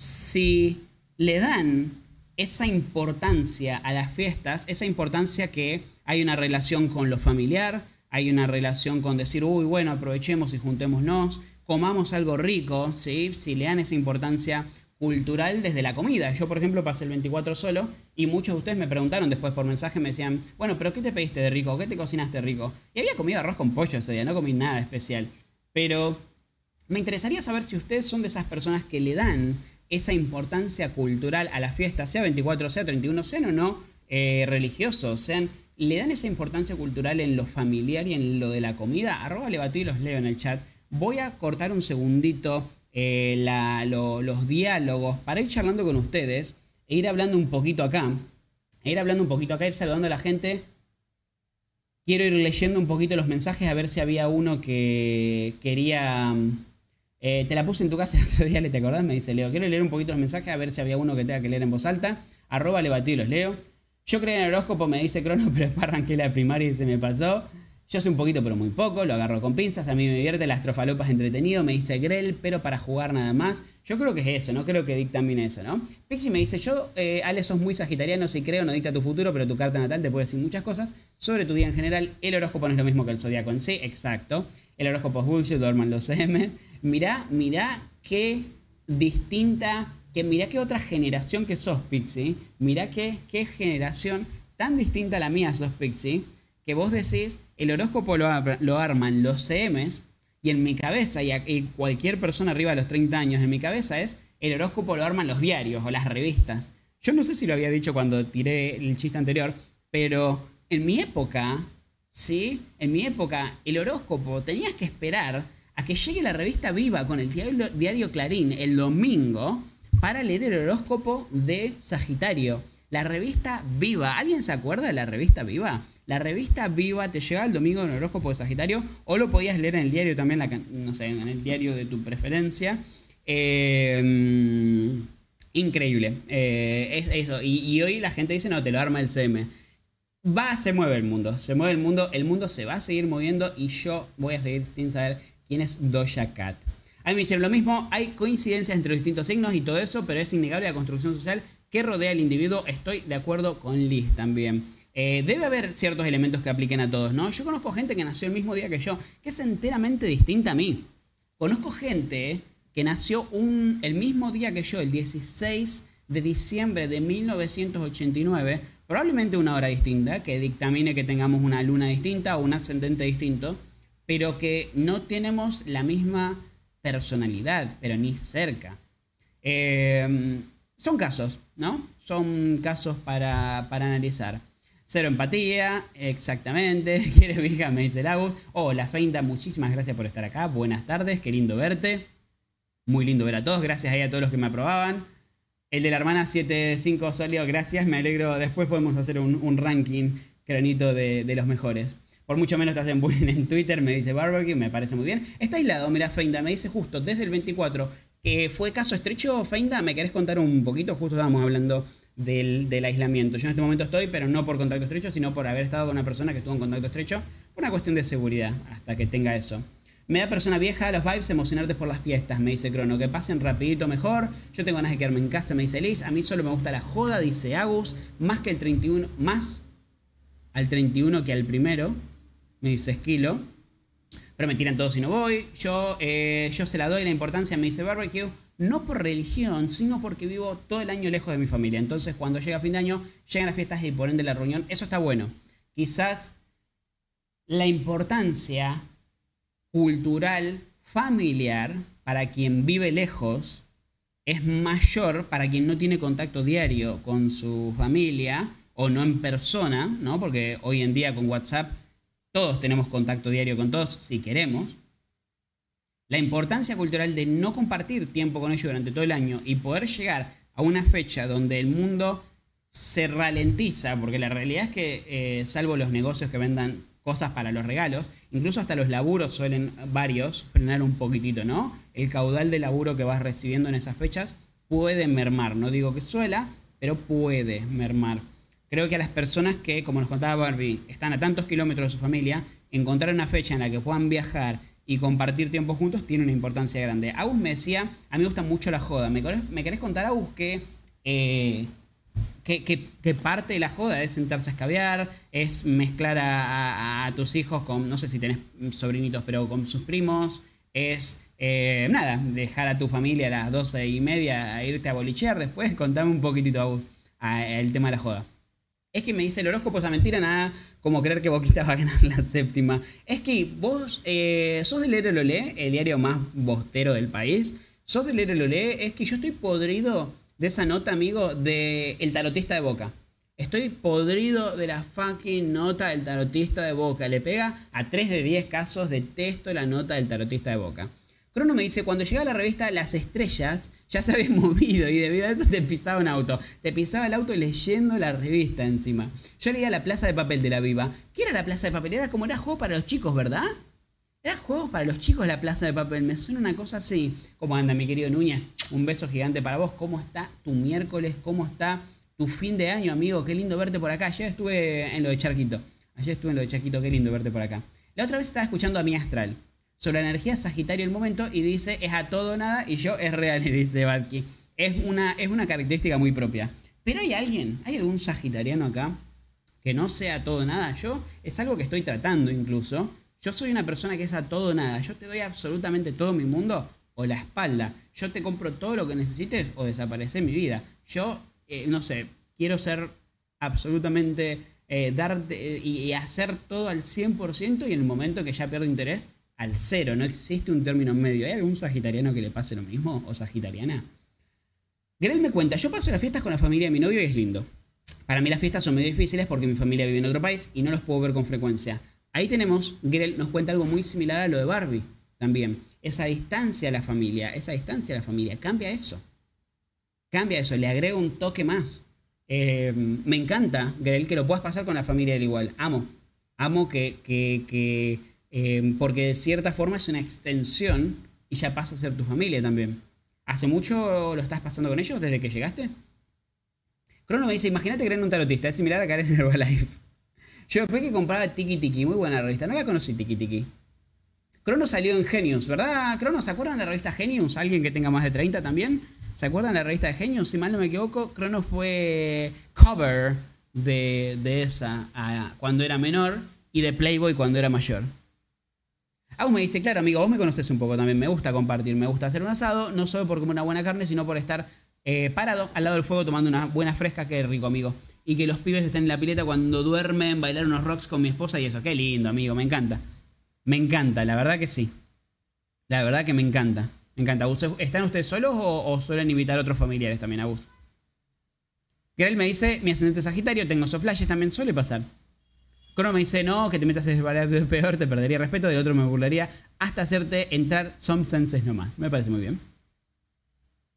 si le dan esa importancia a las fiestas, esa importancia que hay una relación con lo familiar, hay una relación con decir, uy, bueno, aprovechemos y juntémonos, comamos algo rico, ¿sí? Si le dan esa importancia cultural desde la comida. Yo, por ejemplo, pasé el 24 solo y muchos de ustedes me preguntaron después por mensaje, me decían, bueno, pero ¿qué te pediste de rico? ¿Qué te cocinaste rico? Y había comido arroz con pollo ese día, no comí nada especial. Pero me interesaría saber si ustedes son de esas personas que le dan esa importancia cultural a la fiesta, sea 24, sea 31, sean o no eh, religiosos, sean, le dan esa importancia cultural en lo familiar y en lo de la comida. Arroba y los leo en el chat. Voy a cortar un segundito eh, los diálogos para ir charlando con ustedes e ir hablando un poquito acá. E ir hablando un poquito acá, ir saludando a la gente. Quiero ir leyendo un poquito los mensajes a ver si había uno que quería... Eh, te la puse en tu casa el otro día, ¿te acordás? Me dice Leo. Quiero leer un poquito los mensajes a ver si había uno que tenga que leer en voz alta. Arroba le y los leo. Yo creo en el horóscopo, me dice Crono, pero después arranqué la primaria se me pasó. Yo sé un poquito, pero muy poco, lo agarro con pinzas, a mí me divierte las trofalopas entretenido, me dice Grell, pero para jugar nada más. Yo creo que es eso, no creo que dictan bien eso, ¿no? Pixie me dice, yo, eh, Ale, sos muy sagitariano, si creo, no dicta tu futuro, pero tu carta natal te puede decir muchas cosas sobre tu vida en general. El horóscopo no es lo mismo que el zodiaco en sí, exacto. El horóscopo es bullshit, duerman los M. Mirá, mirá qué distinta, que mirá qué otra generación que sos, Pixie. Mirá qué, qué generación tan distinta a la mía sos, Pixie, que vos decís el horóscopo lo, arman los CMs y en mi cabeza, y, cualquier persona arriba de los 30 años, en mi cabeza es, el horóscopo lo arman los diarios o las revistas. Yo no sé si lo había dicho cuando tiré el chiste anterior, pero en mi época, ¿sí? En mi época, el horóscopo tenías que esperar a que llegue la revista Viva con el diario, Clarín el domingo para leer el horóscopo de Sagitario. La revista Viva. ¿Alguien se acuerda de la revista Viva? La revista Viva te llega el domingo en el horóscopo de Sagitario o lo podías leer en el diario también, no sé, en el diario de tu preferencia. Eh, increíble. Eh, es eso. Y, hoy la gente dice, no, te lo arma el CM. Va, se mueve el mundo. Se mueve el mundo. El mundo se va a seguir moviendo y yo voy a seguir sin saber quién es Doja Cat. A mí me dicen lo mismo, hay coincidencias entre los distintos signos y todo eso, pero es innegable la construcción social que rodea al individuo. Estoy de acuerdo con Liz también. Eh, debe haber ciertos elementos que apliquen a todos, ¿no? Yo conozco gente que nació el mismo día que yo, que es enteramente distinta a mí. Conozco gente que nació el mismo día que yo, el 16 de diciembre de 1989, probablemente una hora distinta, que dictamine que tengamos una luna distinta o un ascendente distinto, pero que no tenemos la misma personalidad, pero ni cerca. Em, son casos, ¿no? Son casos para, para analizar. Cero empatía, exactamente. ¿Quieres vieja? Me dice Lagos. Hola, Feinta, muchísimas gracias por estar acá. Buenas tardes, qué lindo verte. Muy lindo ver a todos. Gracias ahí a todos los que me aprobaban. El de la hermana 75 sólido, gracias. Me alegro. Después podemos hacer un, ranking granito de, los mejores. Por mucho menos te hacen bullying en Twitter, me dice Barbecue, me parece muy bien. Está aislado, mira, Feinda, me dice justo desde el 24 que fue caso estrecho. Feinda, ¿me querés contar un poquito? Justo estábamos hablando del, aislamiento. Yo en este momento estoy, pero no por contacto estrecho, sino por haber estado con una persona que estuvo en contacto estrecho, por una cuestión de seguridad, hasta que tenga eso. Me da persona vieja los vibes emocionarte por las fiestas, me dice Crono. Que pasen rapidito mejor. Yo tengo ganas de quedarme en casa, me dice Liz. A mí solo me gusta la joda, dice Agus. Más que el 31, más al 31 que al primero, me dice Esquilo. Pero me tiran todos si no voy. Yo, eh, yo se la doy la importancia, me dice Barbecue no por religión, sino porque vivo todo el año lejos de mi familia. Entonces, cuando llega fin de año, llegan las fiestas y por ende la reunión. Eso está bueno. Quizás la importancia cultural, familiar, para quien vive lejos, es mayor para quien no tiene contacto diario con su familia o no en persona, ¿no? Porque hoy en día con WhatsApp todos tenemos contacto diario con todos si queremos. La importancia cultural de no compartir tiempo con ellos durante todo el año y poder llegar a una fecha donde el mundo se ralentiza, porque la realidad es que, eh, salvo los negocios que vendan cosas para los regalos, incluso hasta los laburos suelen varios frenar un poquitito, ¿no? El caudal de laburo que vas recibiendo en esas fechas puede mermar, no digo que suela, pero puede mermar. Creo que a las personas que, como nos contaba Barbie, están a tantos kilómetros de su familia, encontrar una fecha en la que puedan viajar y compartir tiempo juntos tiene una importancia grande. Agus me decía, a mí me gusta mucho la joda. ¿Me querés, contar, Agus, que, eh, parte de la joda es sentarse a escabear, es mezclar a, tus hijos con, no sé si tenés sobrinitos, pero con sus primos, es... Eh, nada, dejar a tu familia a las doce y media a irte a bolichear después. Contame un poquitito, Agus, el tema de la joda. Es que me dice el horóscopo esa mentira, nada como creer que Boquita va a ganar la séptima. Es que vos eh, sos del Héroe Lolé, el diario más bostero del país. Sos del Héroe Lolé, es que yo estoy podrido de esa nota, amigo, de El Tarotista de Boca. Estoy podrido de la fucking nota del tarotista de Boca. Le pega a 3 de 10 casos, detesto la nota del tarotista de Boca. Crono me dice, cuando llega la revista Las Estrellas, ya se había movido y debido a eso te pisaba un auto. Te pisaba el auto leyendo la revista encima. Yo leía La Plaza de Papel de la Viva. ¿Qué era la Plaza de Papel? Era como era juego para los chicos, ¿verdad? Era juego para los chicos la Plaza de Papel. Me suena una cosa así. ¿Cómo anda, mi querido Núñez? Un beso gigante para vos. ¿Cómo está tu miércoles? ¿Cómo está tu fin de año, amigo? Qué lindo verte por acá. Ayer estuve en lo de Charquito. Ayer estuve en lo de Charquito. Qué lindo verte por acá. La otra vez estaba escuchando a mi astral sobre la energía Sagitario el momento y dice es a todo nada y yo es real, dice Batki. Es una, es una característica muy propia. Pero hay alguien, hay algún Sagitariano acá que no sea todo nada. Yo es algo que estoy tratando incluso. Yo soy una persona que es a todo nada. Yo te doy absolutamente todo mi mundo o la espalda. Yo te compro todo lo que necesites o desaparece mi vida. Yo, eh, no sé, quiero ser absolutamente, eh, darte y, y hacer todo al 100% y en el momento que ya pierdo interés, al cero, no existe un término medio. ¿Hay algún sagitariano que le pase lo mismo o sagitariana? Grel me cuenta, yo paso las fiestas con la familia de mi novio y es lindo. Para mí las fiestas son medio difíciles porque mi familia vive en otro país y no los puedo ver con frecuencia. Ahí tenemos, Grel nos cuenta algo muy similar a lo de Barbie también. Esa distancia a la familia, esa distancia a la familia, cambia eso. Cambia eso, le agrego un toque más. Eh, me encanta, Grel, que lo puedas pasar con la familia del igual. Amo. Amo que, que Em, porque de cierta forma es una extensión y ya pasa a ser tu familia también. ¿Hace mucho lo estás pasando con ellos desde que llegaste? Crono me dice, imagínate que eres un tarotista, es similar a Karen Herbalife. Yo después que compraba Tiki Tiki, muy buena revista, no la conocí Tiki Tiki. Crono salió en Genius, ¿verdad? Crono, ¿se acuerdan de la revista Genius? ¿Alguien que tenga más de 30 también? ¿Se acuerdan de la revista de Genius? Si mal no me equivoco, Crono fue cover de, de esa cuando era menor y de Playboy cuando era mayor. Agus me dice, claro, amigo, vos me conoces un poco también. Me gusta compartir, me gusta hacer un asado, no solo por comer una buena carne, sino por estar eh, parado al lado del fuego tomando una buena fresca. Qué rico, amigo. Y que los pibes estén en la pileta cuando duermen, bailar unos rocks con mi esposa y eso. Qué lindo, amigo, me encanta. Me encanta, la verdad que sí. La verdad que me encanta. Me encanta. ¿Están ustedes solos o, suelen invitar a otros familiares también, Agus? Grell me dice, mi ascendente Sagitario, tengo soflashes, también suele pasar. Crono me dice, no, que te metas en el peor, te perdería respeto, del otro me burlaría, hasta hacerte entrar some senses nomás. Me parece muy bien.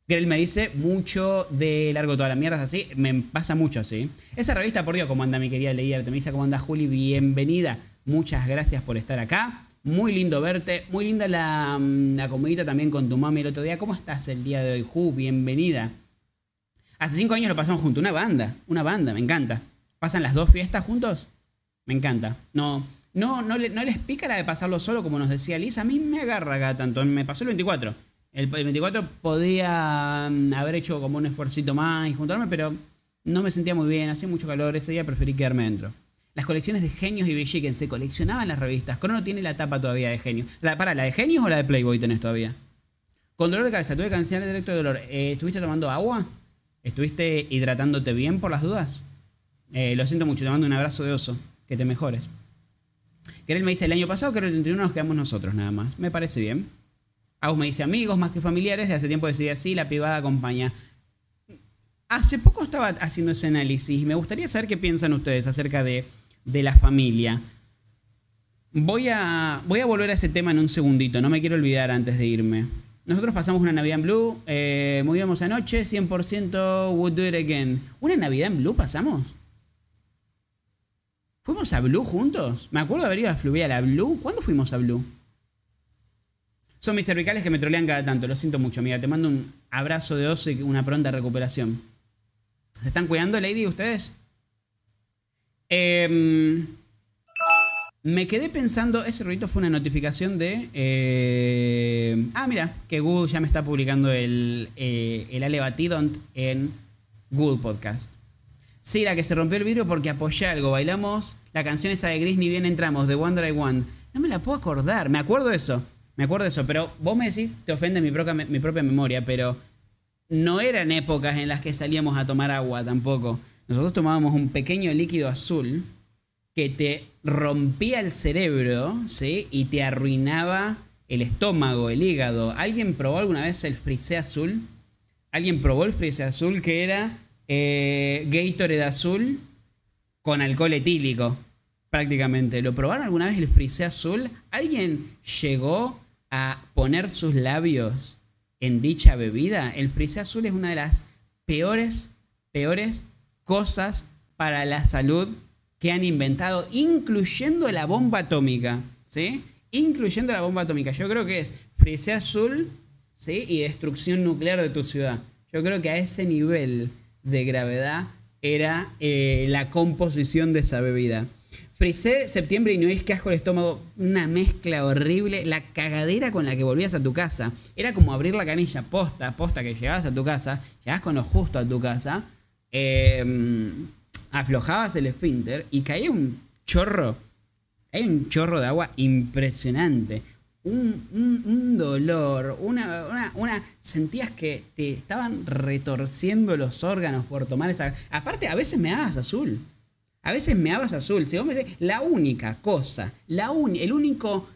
Grell me dice, mucho de largo toda la mierda, así, me pasa mucho así. Esa revista, por Dios, ¿cómo anda mi querida Leyer? Te me dice, ¿cómo anda Juli? Bienvenida. Muchas gracias por estar acá. Muy lindo verte. Muy linda la, mm, la comidita también con tu mami el otro día. ¿Cómo estás el día de hoy, Ju? Bienvenida. Hace cinco años lo pasamos juntos. Una banda. Una banda, me encanta. ¿Pasan las dos fiestas juntos? Me encanta. No, no, no, no les pica la de pasarlo solo, como nos decía Lisa. A mí me agarra acá tanto. Me pasó el 24. El, 24 podía mm, haber hecho como un esfuercito más y juntarme, pero no me sentía muy bien. Hacía mucho calor. Ese día preferí quedarme dentro. Las colecciones de Genios y Villiquen se coleccionaban las revistas. Crono tiene la tapa todavía de Genios. La, ¿Para la de Genios o la de Playboy tenés todavía? Con dolor de cabeza, tuve que cancelar el directo de dolor. Eh, ¿Estuviste tomando agua? ¿Estuviste hidratándote bien por las dudas? Eh, lo siento mucho, te mando un abrazo de oso que te mejores. él me dice, el año pasado creo que el 31 nos quedamos nosotros nada más. Me parece bien. Agus me dice, amigos más que familiares, de hace tiempo decidí así, la privada acompaña. Hace poco estaba haciendo ese análisis y me gustaría saber qué piensan ustedes acerca de, la familia. Voy a, voy a volver a ese tema en un segundito, no me quiero olvidar antes de irme. Nosotros pasamos una Navidad en Blue, eh, movíamos anoche, 100% would do it again. ¿Una Navidad en Blue pasamos? ¿Fuimos a Blue juntos? Me acuerdo de haber ido a Fluvial a Blue. ¿Cuándo fuimos a Blue? Son mis cervicales que me trolean cada tanto. Lo siento mucho, amiga. Te mando un abrazo de oso y una pronta recuperación. ¿Se están cuidando, Lady, ustedes? Em, me quedé pensando, ese ruido fue una notificación de... Eh, ah, mira, que Google ya me está publicando el, eh, el Ale en Google Podcast. Sí, la que se rompió el vidrio porque apoyé algo. Bailamos la canción esa de Gris ni bien entramos, de Wonder I Want. No me la puedo acordar, me acuerdo de eso. Me acuerdo de eso, pero vos me decís, te ofende mi propia, mi propia memoria, pero no eran épocas en las que salíamos a tomar agua tampoco. Nosotros tomábamos un pequeño líquido azul que te rompía el cerebro, ¿sí? Y te arruinaba el estómago, el hígado. ¿Alguien probó alguna vez el frisé azul? ¿Alguien probó el frisé azul que era eh, Gatorade azul con alcohol etílico, prácticamente. ¿Lo probaron alguna vez el frisé azul? ¿Alguien llegó a poner sus labios en dicha bebida? El frisé azul es una de las peores, peores cosas para la salud que han inventado, incluyendo la bomba atómica, ¿sí? Incluyendo la bomba atómica. Yo creo que es frisé azul, ¿sí? Y destrucción nuclear de tu ciudad. Yo creo que a ese nivel de gravedad era eh, la composición de esa bebida. Frisé septiembre y no es que asco el estómago, una mezcla horrible, la cagadera con la que volvías a tu casa. Era como abrir la canilla posta, posta que llegabas a tu casa, llegabas con lo justo a tu casa, em, aflojabas el esfínter y caía un chorro, hay un chorro de agua impresionante un, dolor, una, una, sentías que te estaban retorciendo los órganos por tomar esa... Aparte, a veces me hagas azul. A veces me hagas azul. Si vos me decís, la única cosa, la el, único,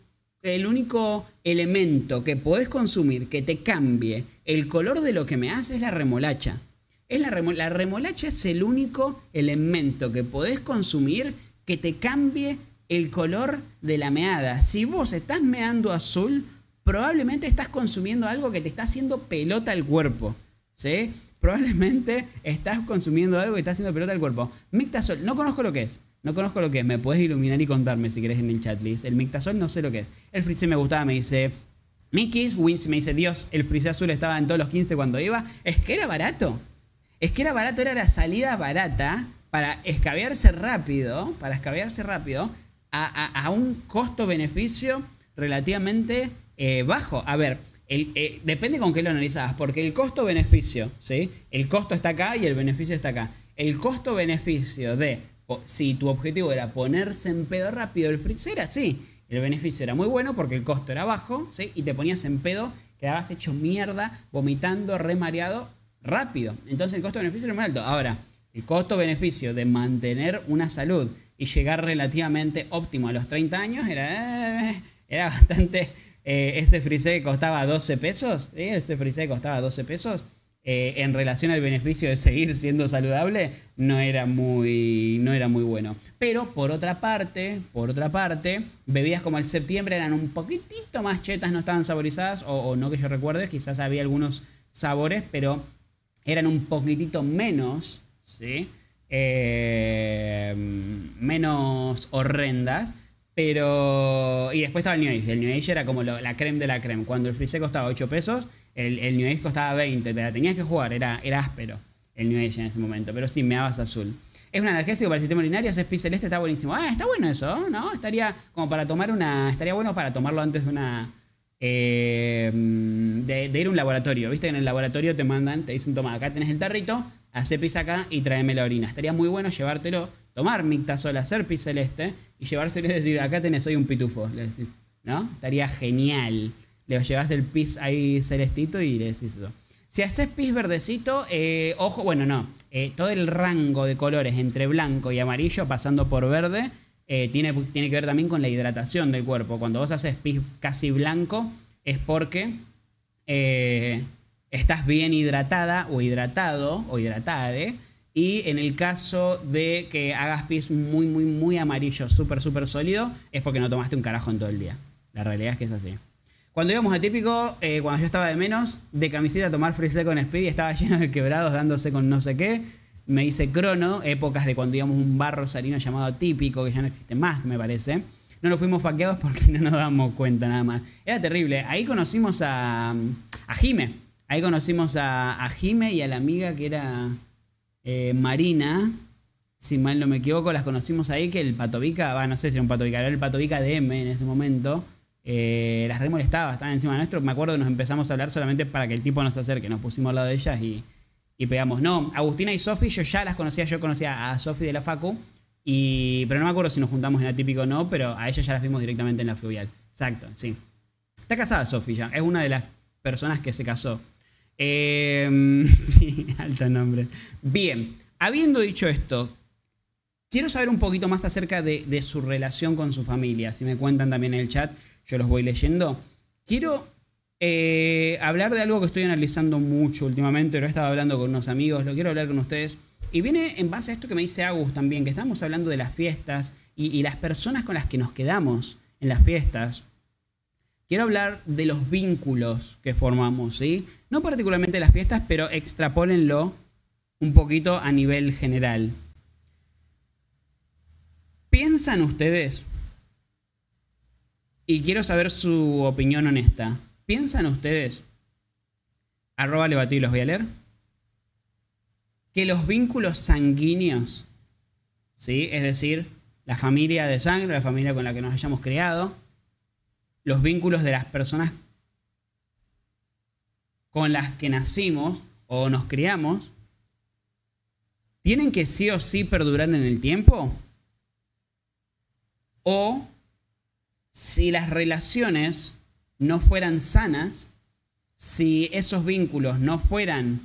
el único elemento que podés consumir que te cambie el color de lo que me hace es la remolacha. Es la, la remolacha es el único elemento que podés consumir que te cambie el color de la meada. Si vos estás meando azul, probablemente estás consumiendo algo que te está haciendo pelota al cuerpo. ¿Sí? Probablemente estás consumiendo algo que está haciendo pelota al cuerpo. Mictasol, no conozco lo que es. No conozco lo que es. Me puedes iluminar y contarme si querés en el chat, Liz. El Mictasol no sé lo que es. El frisé me gustaba, me dice. Mickey Wins me dice, Dios, el frisé azul estaba en todos los 15 cuando iba. Es que era barato. Es que era barato, era la salida barata para escabearse rápido. Para escabearse rápido a, un costo-beneficio relativamente eh, bajo. A ver, eh, depende con qué lo analizabas, porque el costo-beneficio, ¿sí? El costo está acá y el beneficio está acá. El costo-beneficio de si tu objetivo era ponerse en pedo rápido el freezer, era así. El beneficio era muy bueno porque el costo era bajo, ¿sí? Y te ponías en pedo, quedabas hecho mierda, vomitando, remareado, rápido. Entonces el costo-beneficio era muy alto. Ahora, el costo-beneficio de mantener una salud y llegar relativamente óptimo a los 30 años era, eh, era bastante... Eh, ese freezer costaba 12 pesos, ese freezer costaba 12 pesos eh, en relación al beneficio de seguir siendo saludable, no era muy, no era muy bueno. Pero por otra parte, por otra parte, bebidas como el septiembre eran un poquitito más chetas, no estaban saborizadas, o, no que yo recuerde, quizás había algunos sabores, pero eran un poquitito menos, ¿sí? Eh, menos horrendas. Pero. Y después estaba el New Age. El New Age era como la creme de la creme. Cuando el Freeze costaba 8 pesos, el, el, New Age costaba 20. Te la tenías que jugar. Era, era áspero el New Age en ese momento. Pero sí, me dabas azul. Es un analgésico para el sistema urinario. Es pis celeste, está buenísimo. Ah, está bueno eso, ¿no? Estaría como para tomar una. Estaría bueno para tomarlo antes de una. Eh, de, ir a un laboratorio. Viste que en el laboratorio te mandan, te dicen, toma, acá tenés el tarrito, hace pis acá y tráeme la orina. Estaría muy bueno llevártelo, tomar mictasol, hacer pis celeste y llevárselo y decir, acá tenés, soy un pitufo, le decís, ¿no? Estaría genial. Le llevas el pis ahí celestito y le decís eso. Si haces pis verdecito, eh, ojo, bueno, no, eh, todo el rango de colores entre blanco y amarillo pasando por verde eh, tiene, tiene que ver también con la hidratación del cuerpo. Cuando vos haces pis casi blanco es porque estás bien hidratada o hidratado o hidratade y en el caso de que hagas pis muy, muy, muy amarillo, súper, súper sólido, es porque no tomaste un carajo en todo el día. La realidad es que es así. Cuando íbamos a típico, eh, cuando yo estaba de menos, de camiseta a tomar freeze con Speedy, estaba lleno de quebrados dándose con no sé qué. Me hice crono, épocas de cuando íbamos a un barro salino llamado típico, que ya no existe más, me parece. No nos fuimos faqueados porque no nos damos cuenta nada más. Era terrible. Ahí conocimos a, a Jime. Ahí conocimos a, a Jime y a la amiga que era eh, Marina, si mal no me equivoco, las conocimos ahí, que el Patovica, va, no sé si era un Patovica, era el Patovica de M en ese momento. Eh, las remolestaba, estaban encima nuestro. Me acuerdo que nos empezamos a hablar solamente para que el tipo nos acerque. Nos pusimos al lado de ellas y, pegamos. No, Agustina y Sofi, yo ya las conocía. Yo conocía a Sofi de la Facu. Y, pero no me acuerdo si nos juntamos en la típico o no, pero a ellas ya las vimos directamente en la fluvial. Exacto, sí. Está casada Sofi ya. Es una de las personas que se casó. Eh, sí, alto nombre. Bien, habiendo dicho esto, quiero saber un poquito más acerca de, su relación con su familia. Si me cuentan también en el chat, yo los voy leyendo. Quiero eh, hablar de algo que estoy analizando mucho últimamente. Lo he estado hablando con unos amigos, lo quiero hablar con ustedes. Y viene en base a esto que me dice Agus también, que estamos hablando de las fiestas y las personas con las que nos quedamos en las fiestas. Quiero hablar de los vínculos que formamos, ¿sí? No particularmente las fiestas, pero extrapólenlo un poquito a nivel general. ¿Piensan ustedes? Y quiero saber su opinión honesta. ¿Piensan ustedes? Arroba y los voy a leer. Que los vínculos sanguíneos, ¿sí? Es decir, la familia de sangre, la familia con la que nos hayamos creado, los vínculos de las personas con las que nacimos o nos criamos, ¿tienen que sí o sí perdurar en el tiempo? O si las relaciones no fueran sanas, si esos vínculos no fueran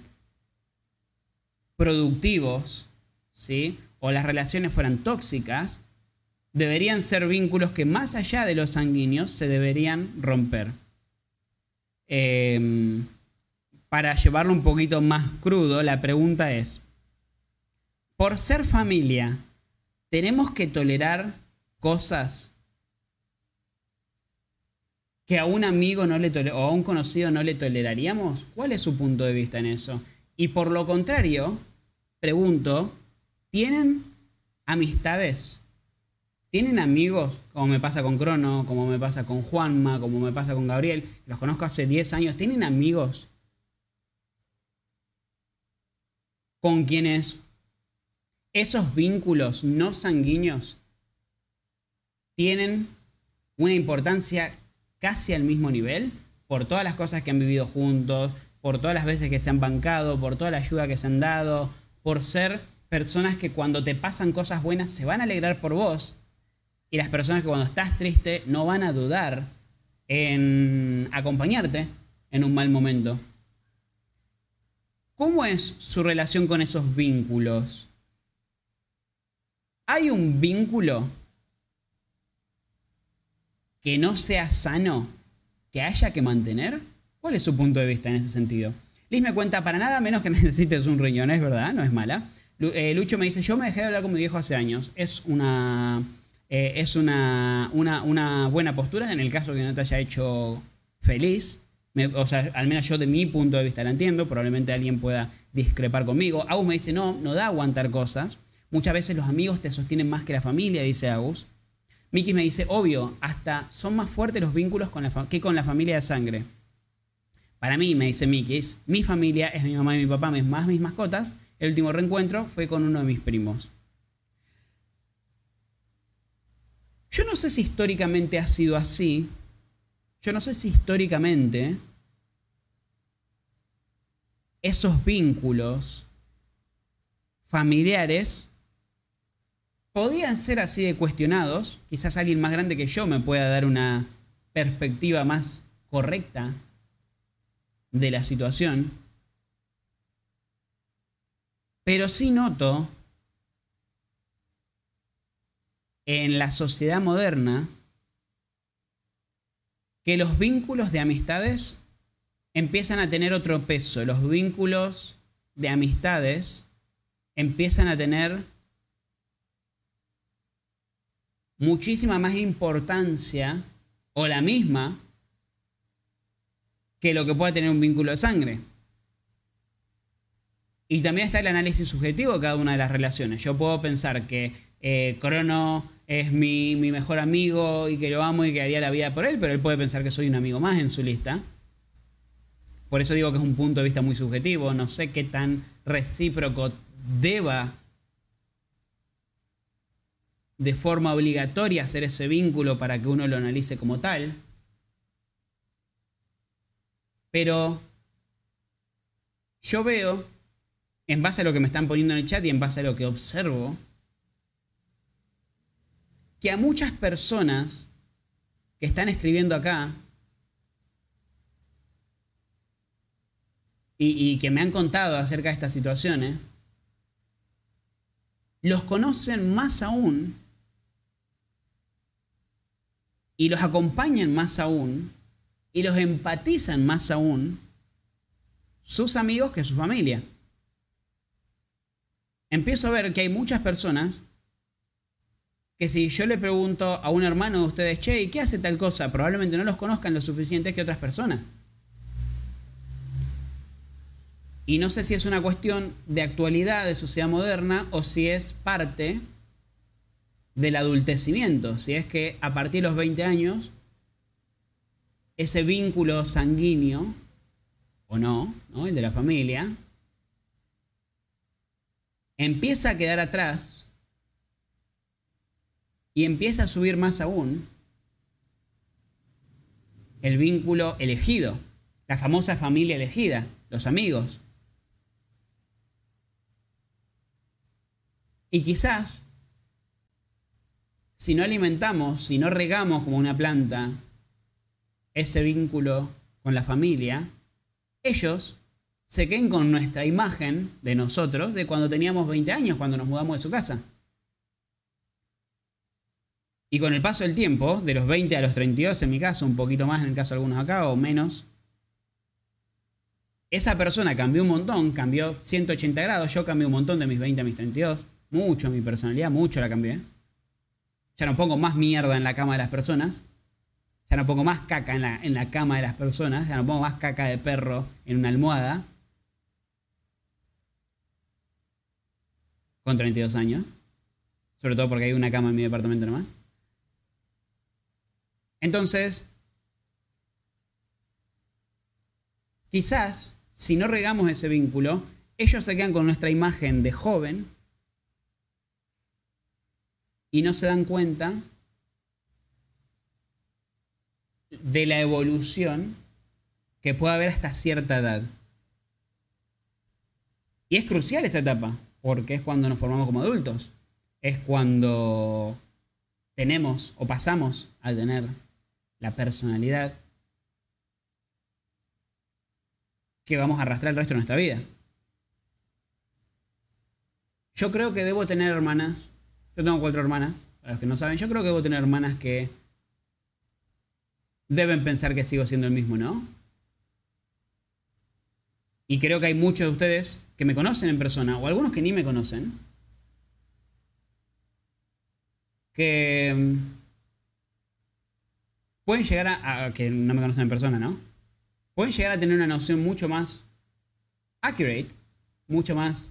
productivos, ¿sí? o las relaciones fueran tóxicas, deberían ser vínculos que más allá de los sanguíneos se deberían romper. Em, para llevarlo un poquito más crudo, la pregunta es, por ser familia, ¿tenemos que tolerar cosas que a un amigo no le o a un conocido no le toleraríamos? ¿Cuál es su punto de vista en eso? Y por lo contrario, pregunto, ¿tienen amistades ¿Tienen amigos, como me pasa con Crono, como me pasa con Juanma, como me pasa con Gabriel? Los conozco hace 10 años. ¿Tienen amigos con quienes esos vínculos no sanguíneos tienen una importancia casi al mismo nivel? por todas las cosas que han vivido juntos, por todas las veces que se han bancado, por toda la ayuda que se han dado, por ser personas que cuando te pasan cosas buenas se van a alegrar por vos y las personas que cuando estás triste no van a dudar en acompañarte en un mal momento. ¿Cómo es su relación con esos vínculos? ¿Hay un vínculo que no sea sano que haya que mantener? ¿Cuál es su punto de vista en ese sentido? Liz me cuenta, para nada menos que necesites un riñón, es verdad, no es mala. Eh, Lucho me dice, yo me dejé de hablar con mi viejo hace años. Es una, eh, es una, una, buena postura en el caso que no te haya hecho feliz. o sea, al menos yo de mi punto de vista la entiendo. Probablemente alguien pueda discrepar conmigo. Agus me dice, no, no da aguantar cosas. Muchas veces los amigos te sostienen más que la familia, dice Agus. Miki me dice, obvio, hasta son más fuertes los vínculos con la que con la familia de sangre. Para mí, me dice Miki, mi familia es mi mamá y mi papá, más mis mascotas. El último reencuentro fue con uno de mis primos. Yo no sé si históricamente ha sido así. Yo no sé si históricamente esos vínculos familiares podían ser así de cuestionados. Quizás alguien más grande que yo me pueda dar una perspectiva más correcta de la situación. Pero sí noto en la sociedad moderna que los vínculos de amistades empiezan a tener otro peso. Los vínculos de amistades empiezan a tener muchísima más importancia o la misma que lo que pueda tener un vínculo de sangre. Y también está el análisis subjetivo de cada una de las relaciones. Yo puedo pensar que eh, Crono es mi, mi, mejor amigo y que lo amo y que haría la vida por él, pero él puede pensar que soy un amigo más en su lista. Por eso digo que es un punto de vista muy subjetivo. No sé qué tan recíproco deba de forma obligatoria hacer ese vínculo para que uno lo analice como tal. Pero yo veo, en base a lo que me están poniendo en el chat y en base a lo que observo, que a muchas personas que están escribiendo acá y, que me han contado acerca de estas situaciones, los conocen más aún y los acompañan más aún y los empatizan más aún sus amigos que su familia. Empiezo a ver que hay muchas personas que si yo le pregunto a un hermano de ustedes, che, ¿qué hace tal cosa? Probablemente no los conozcan lo suficiente que otras personas. Y no sé si es una cuestión de actualidad, de sociedad moderna, o si es parte del adultecimiento, si es que a partir de los 20 años, ese vínculo sanguíneo, o no, ¿no? el de la familia, empieza a quedar atrás y empieza a subir más aún el vínculo elegido, la famosa familia elegida, los amigos. Y quizás si no alimentamos, si no regamos como una planta ese vínculo con la familia, ellos se queden con nuestra imagen de nosotros de cuando teníamos 20 años, cuando nos mudamos de su casa. Y con el paso del tiempo, de los 20 a los 32 en mi caso, un poquito más en el caso de algunos acá o menos, esa persona cambió un montón, cambió 180 grados, yo cambié un montón de mis 20 a mis 32, mucho mi personalidad, mucho la cambié. Ya no pongo más mierda en la cama de las personas. Ya no pongo más caca en la, en la cama de las personas. Ya no pongo más caca de perro en una almohada. Con 32 años. Sobre todo porque hay una cama en mi departamento nomás. Entonces, quizás si no regamos ese vínculo, ellos se quedan con nuestra imagen de joven y no se dan cuenta de la evolución que pueda haber hasta cierta edad. Y es crucial esa etapa, porque es cuando nos formamos como adultos. Es cuando tenemos o pasamos a tener la personalidad que vamos a arrastrar el resto de nuestra vida. Yo creo que debo tener hermanas. Yo tengo cuatro hermanas, para los que no saben. Yo creo que debo tener hermanas que deben pensar que sigo siendo el mismo, ¿no? Y creo que hay muchos de ustedes que me conocen en persona, o algunos que ni me conocen, que pueden llegar a, que no me conocen en persona, ¿no? Pueden llegar a tener una noción mucho más accurate, mucho más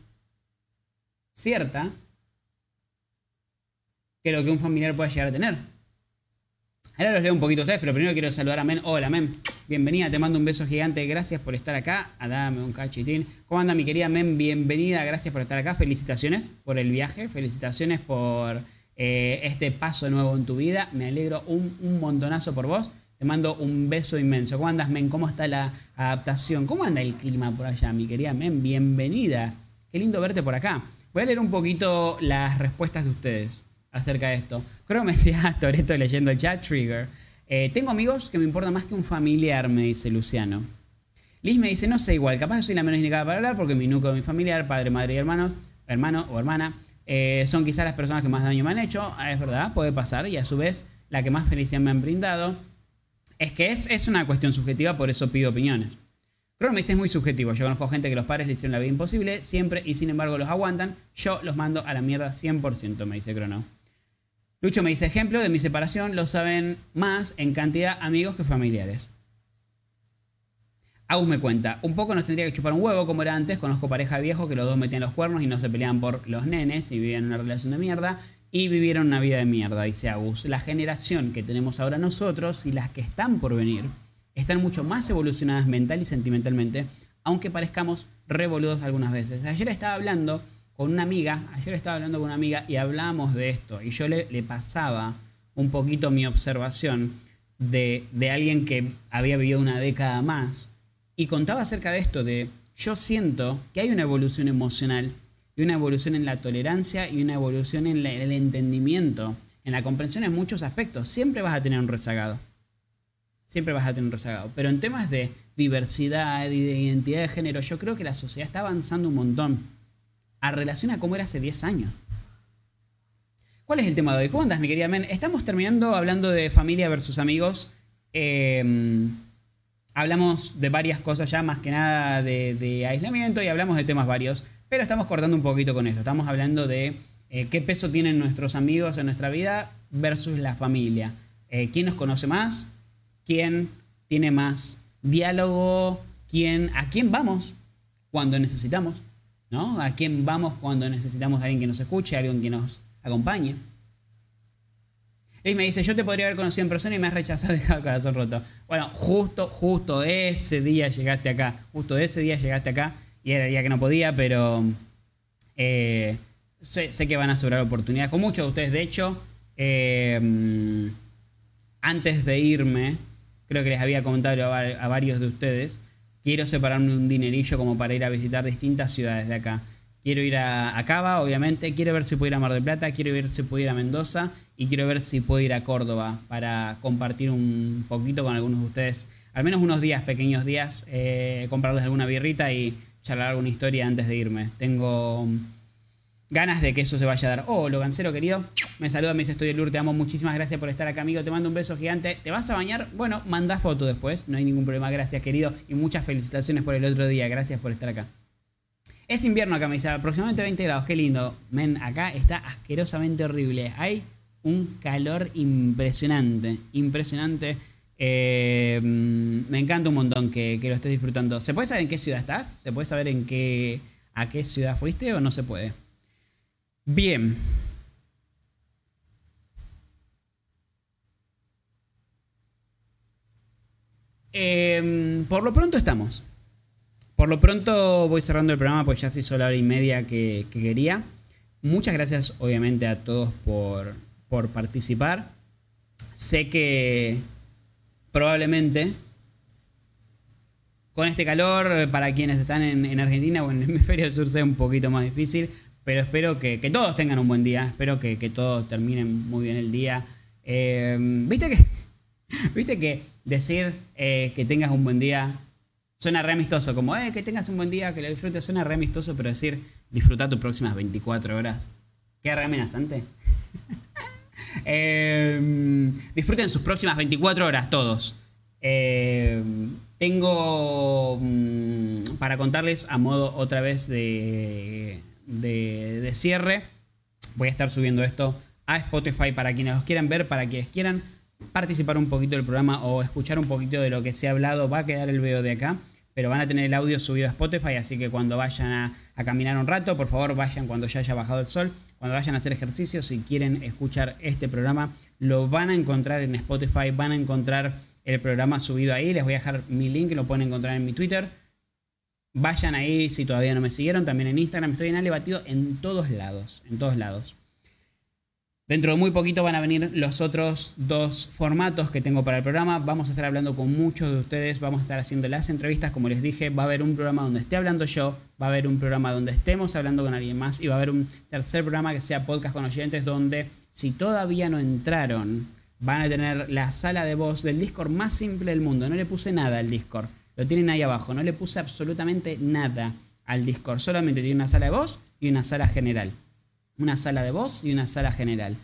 cierta que lo que un familiar puede llegar a tener. Ahora los leo un poquito a ustedes, pero primero quiero saludar a Men. Hola, Men. Bienvenida, te mando un beso gigante. Gracias por estar acá. A dame un cachitín. ¿Cómo anda mi querida Men? Bienvenida, gracias por estar acá. Felicitaciones por el viaje. Felicitaciones por eh, este paso nuevo en tu vida. Me alegro un, montonazo por vos. Te mando un beso inmenso. ¿Cómo andas, Men? ¿Cómo está la adaptación? ¿Cómo anda el clima por allá, mi querida Men? Bienvenida. Qué lindo verte por acá. Voy a leer un poquito las respuestas de ustedes acerca de esto. Creo que me decía Toreto leyendo el trigger. Eh, tengo amigos que me importan más que un familiar, me dice Luciano. Liz me dice, no sé igual, capaz soy la menos indicada para hablar porque mi núcleo de mi familiar, padre, madre y hermanos, hermano o hermana, eh, son quizás las personas que más daño me han hecho. Ah, es verdad, puede pasar. Y a su vez, la que más felicidad me han brindado. Es que es, es una cuestión subjetiva, por eso pido opiniones. Que me dice es muy subjetivo. Yo conozco gente que los padres le hicieron la vida imposible siempre y sin embargo los aguantan. Yo los mando a la mierda 100%, me dice Crono. Lucho me dice, ejemplo de mi separación, lo saben más en cantidad amigos que familiares. Agus me cuenta, un poco nos tendría que chupar un huevo como era antes, conozco pareja viejo que los dos metían los cuernos y no se peleaban por los nenes y vivían una relación de mierda y vivieron una vida de mierda, dice Agus. La generación que tenemos ahora nosotros y las que están por venir están mucho más evolucionadas mental y sentimentalmente, aunque parezcamos revoludos algunas veces. Ayer estaba hablando con una amiga, ayer estaba hablando con una amiga y hablamos de esto, y yo le, pasaba un poquito mi observación de, de, alguien que había vivido una década más, y contaba acerca de esto, de yo siento que hay una evolución emocional, y una evolución en la tolerancia, y una evolución en el entendimiento, en la comprensión en muchos aspectos. Siempre vas a tener un rezagado. Siempre vas a tener un rezagado. Pero en temas de diversidad y de identidad de género, yo creo que la sociedad está avanzando un montón a relación a cómo era hace 10 años. ¿Cuál es el tema de hoy? ¿Cómo andas, mi querida Men? Estamos terminando hablando de familia versus amigos. Em, hablamos de varias cosas ya, más que nada de, aislamiento y hablamos de temas varios, pero estamos cortando un poquito con esto. Estamos hablando de eh, qué peso tienen nuestros amigos en nuestra vida versus la familia. Eh, ¿Quién nos conoce más? ¿Quién tiene más diálogo? ¿Quién, ¿A quién vamos cuando necesitamos? ¿no? ¿A quién vamos cuando necesitamos a alguien que nos escuche, a alguien que nos acompañe? Él me dice, yo te podría haber conocido en persona y me has rechazado dejado corazón roto. Bueno, justo, justo ese día llegaste acá. Justo ese día llegaste acá. Y era el día que no podía, pero eh, sé, que van a sobrar oportunidades. Con muchos de ustedes, de hecho, eh, antes de irme, creo que les había comentado a varios de ustedes, quiero separarme un dinerillo como para ir a visitar distintas ciudades de acá. Quiero ir a, Cava, obviamente, quiero ver si puedo ir a Mar del Plata, quiero ver si puedo ir a Mendoza y quiero ver si puedo ir a Córdoba para compartir un poquito con algunos de ustedes, al menos unos días, pequeños días, eh, comprarles alguna birrita y charlar alguna historia antes de irme. Tengo ganas de que eso se vaya a dar. Oh, Logancero querido, me saluda, me dice estoy Lur, te amo, muchísimas gracias por estar acá, amigo, te mando un beso gigante. ¿Te vas a bañar? Bueno, manda foto después, no hay ningún problema, gracias, querido, y muchas felicitaciones por el otro día, gracias por estar acá. Es invierno acá, me dice, aproximadamente 20 grados, qué lindo. Men, acá está asquerosamente horrible. Hay un calor impresionante, impresionante. Eh, me encanta un montón que, que, lo estés disfrutando. ¿Se puede saber en qué ciudad estás? ¿Se puede saber en qué, a qué ciudad fuiste o no se puede? Bien. Em, por lo pronto estamos. Por lo pronto voy cerrando el programa, pues ya se hizo la hora y media que, quería. Muchas gracias, obviamente, a todos por, por participar. Sé que probablemente con este calor, para quienes están en, Argentina o en el hemisferio sur, sea un poquito más difícil. Pero espero que, todos tengan un buen día. Espero que, todos terminen muy bien el día. Eh, ¿Viste que, viste que decir eh, que tengas un buen día suena re amistoso? Como, eh, que tengas un buen día, que lo disfrutes. Suena re amistoso, pero decir disfruta tus próximas 24 horas. ¿Qué re amenazante? Em, disfruten sus próximas 24 horas todos. Em, tengo mm, para contarles a modo otra vez de, de, cierre. Voy a estar subiendo esto a Spotify para quienes los quieran ver, para quienes quieran participar un poquito del programa o escuchar un poquito de lo que se ha hablado. Va a quedar el video de acá, pero van a tener el audio subido a Spotify, así que cuando vayan a, caminar un rato, por favor vayan cuando ya haya bajado el sol cuando vayan a hacer ejercicio, si quieren escuchar este programa, lo van a encontrar en Spotify, van a encontrar el programa subido ahí. Les voy a dejar mi link, lo pueden encontrar en mi Twitter. Vayan ahí si todavía no me siguieron, también en Instagram. Estoy en Ale Batido en todos lados, en todos lados. Dentro de muy poquito van a venir los otros dos formatos que tengo para el programa. Vamos a estar hablando con muchos de ustedes, vamos a estar haciendo las entrevistas, como les dije, va a haber un programa donde esté hablando yo, va a haber un programa donde estemos hablando con alguien más y va a haber un tercer programa que sea podcast con oyentes donde si todavía no entraron, van a tener la sala de voz del Discord más simple del mundo. No le puse nada al Discord, lo tienen ahí abajo, no le puse absolutamente nada al Discord, solamente tiene una sala de voz y una sala general una sala de voz y una sala general.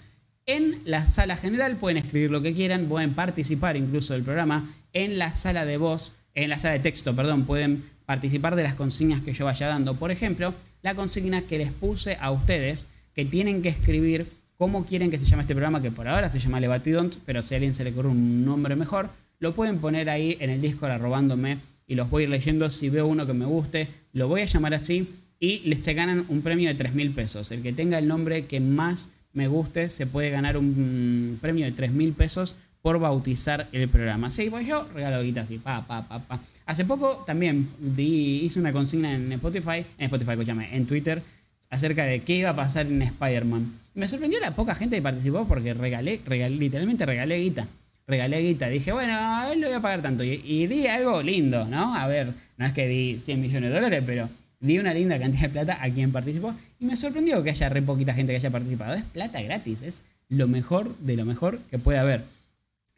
En la sala general pueden escribir lo que quieran, pueden participar incluso del programa. En la sala de voz, en la sala de texto, perdón, pueden participar de las consignas que yo vaya dando. Por ejemplo, la consigna que les puse a ustedes, que tienen que escribir cómo quieren que se llame este programa, que por ahora se llama Lebatidont, pero si a alguien se le ocurre un nombre mejor, lo pueden poner ahí en el Discord arrobándome y los voy a ir leyendo. Si veo uno que me guste, lo voy a llamar así y se ganan un premio de 3 mil pesos. El que tenga el nombre que más me guste se puede ganar un premio de 3 mil pesos por bautizar el programa. Sí, pues yo regalo guita así, pa, pa, pa, pa. Hace poco también hice una consigna en Spotify, en Spotify, escúchame, en Twitter, acerca de qué iba a pasar en Spider-Man. Me sorprendió la poca gente que participó porque regalé, regalé literalmente regalé guita. Regalé guita. Dije, bueno, a él lo voy a pagar tanto. Y, y di algo lindo, ¿no? A ver, no es que di 100 millones de dólares, pero di una linda cantidad de plata a quien participó y me sorprendió que haya re poquita gente que haya participado. Es plata gratis, es lo mejor de lo mejor que puede haber.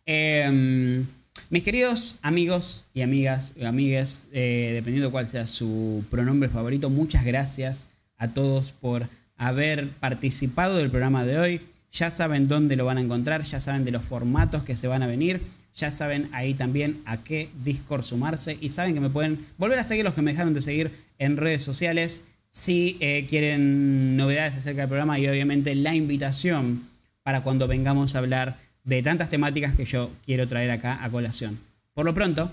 Em, mis queridos amigos y amigas, amigues, eh, dependiendo cuál sea su pronombre favorito, muchas gracias a todos por haber participado del programa de hoy. Ya saben dónde lo van a encontrar, ya saben de los formatos que se van a venir. Ya saben ahí también a qué Discord sumarse y saben que me pueden volver a seguir los que me dejaron de seguir en redes sociales si eh, quieren novedades acerca del programa y obviamente la invitación para cuando vengamos a hablar de tantas temáticas que yo quiero traer acá a colación. Por lo pronto,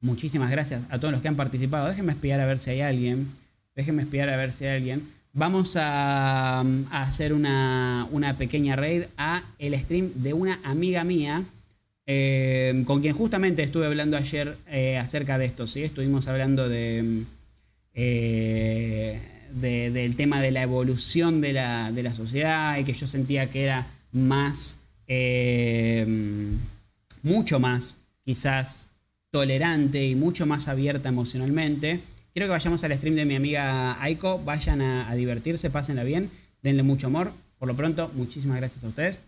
muchísimas gracias a todos los que han participado. Déjenme espiar a ver si hay alguien. Déjenme espiar a ver si hay alguien. Vamos a, a hacer una, una pequeña raid a el stream de una amiga mía eh, con quien justamente estuve hablando ayer eh, acerca de esto, ¿sí? Estuvimos hablando de, eh, del tema de la evolución de la, de la, sociedad y que yo sentía que era más, mucho más, quizás tolerante y mucho más abierta emocionalmente. Quiero que vayamos al stream de mi amiga Aiko, vayan a, a divertirse, pásenla bien, denle mucho amor. Por lo pronto, muchísimas gracias a ustedes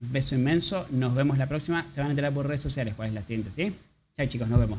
beso inmenso. Nos vemos la próxima. Se van a enterar por redes sociales cuál es la siguiente, ¿sí? Chao chicos, nos vemos.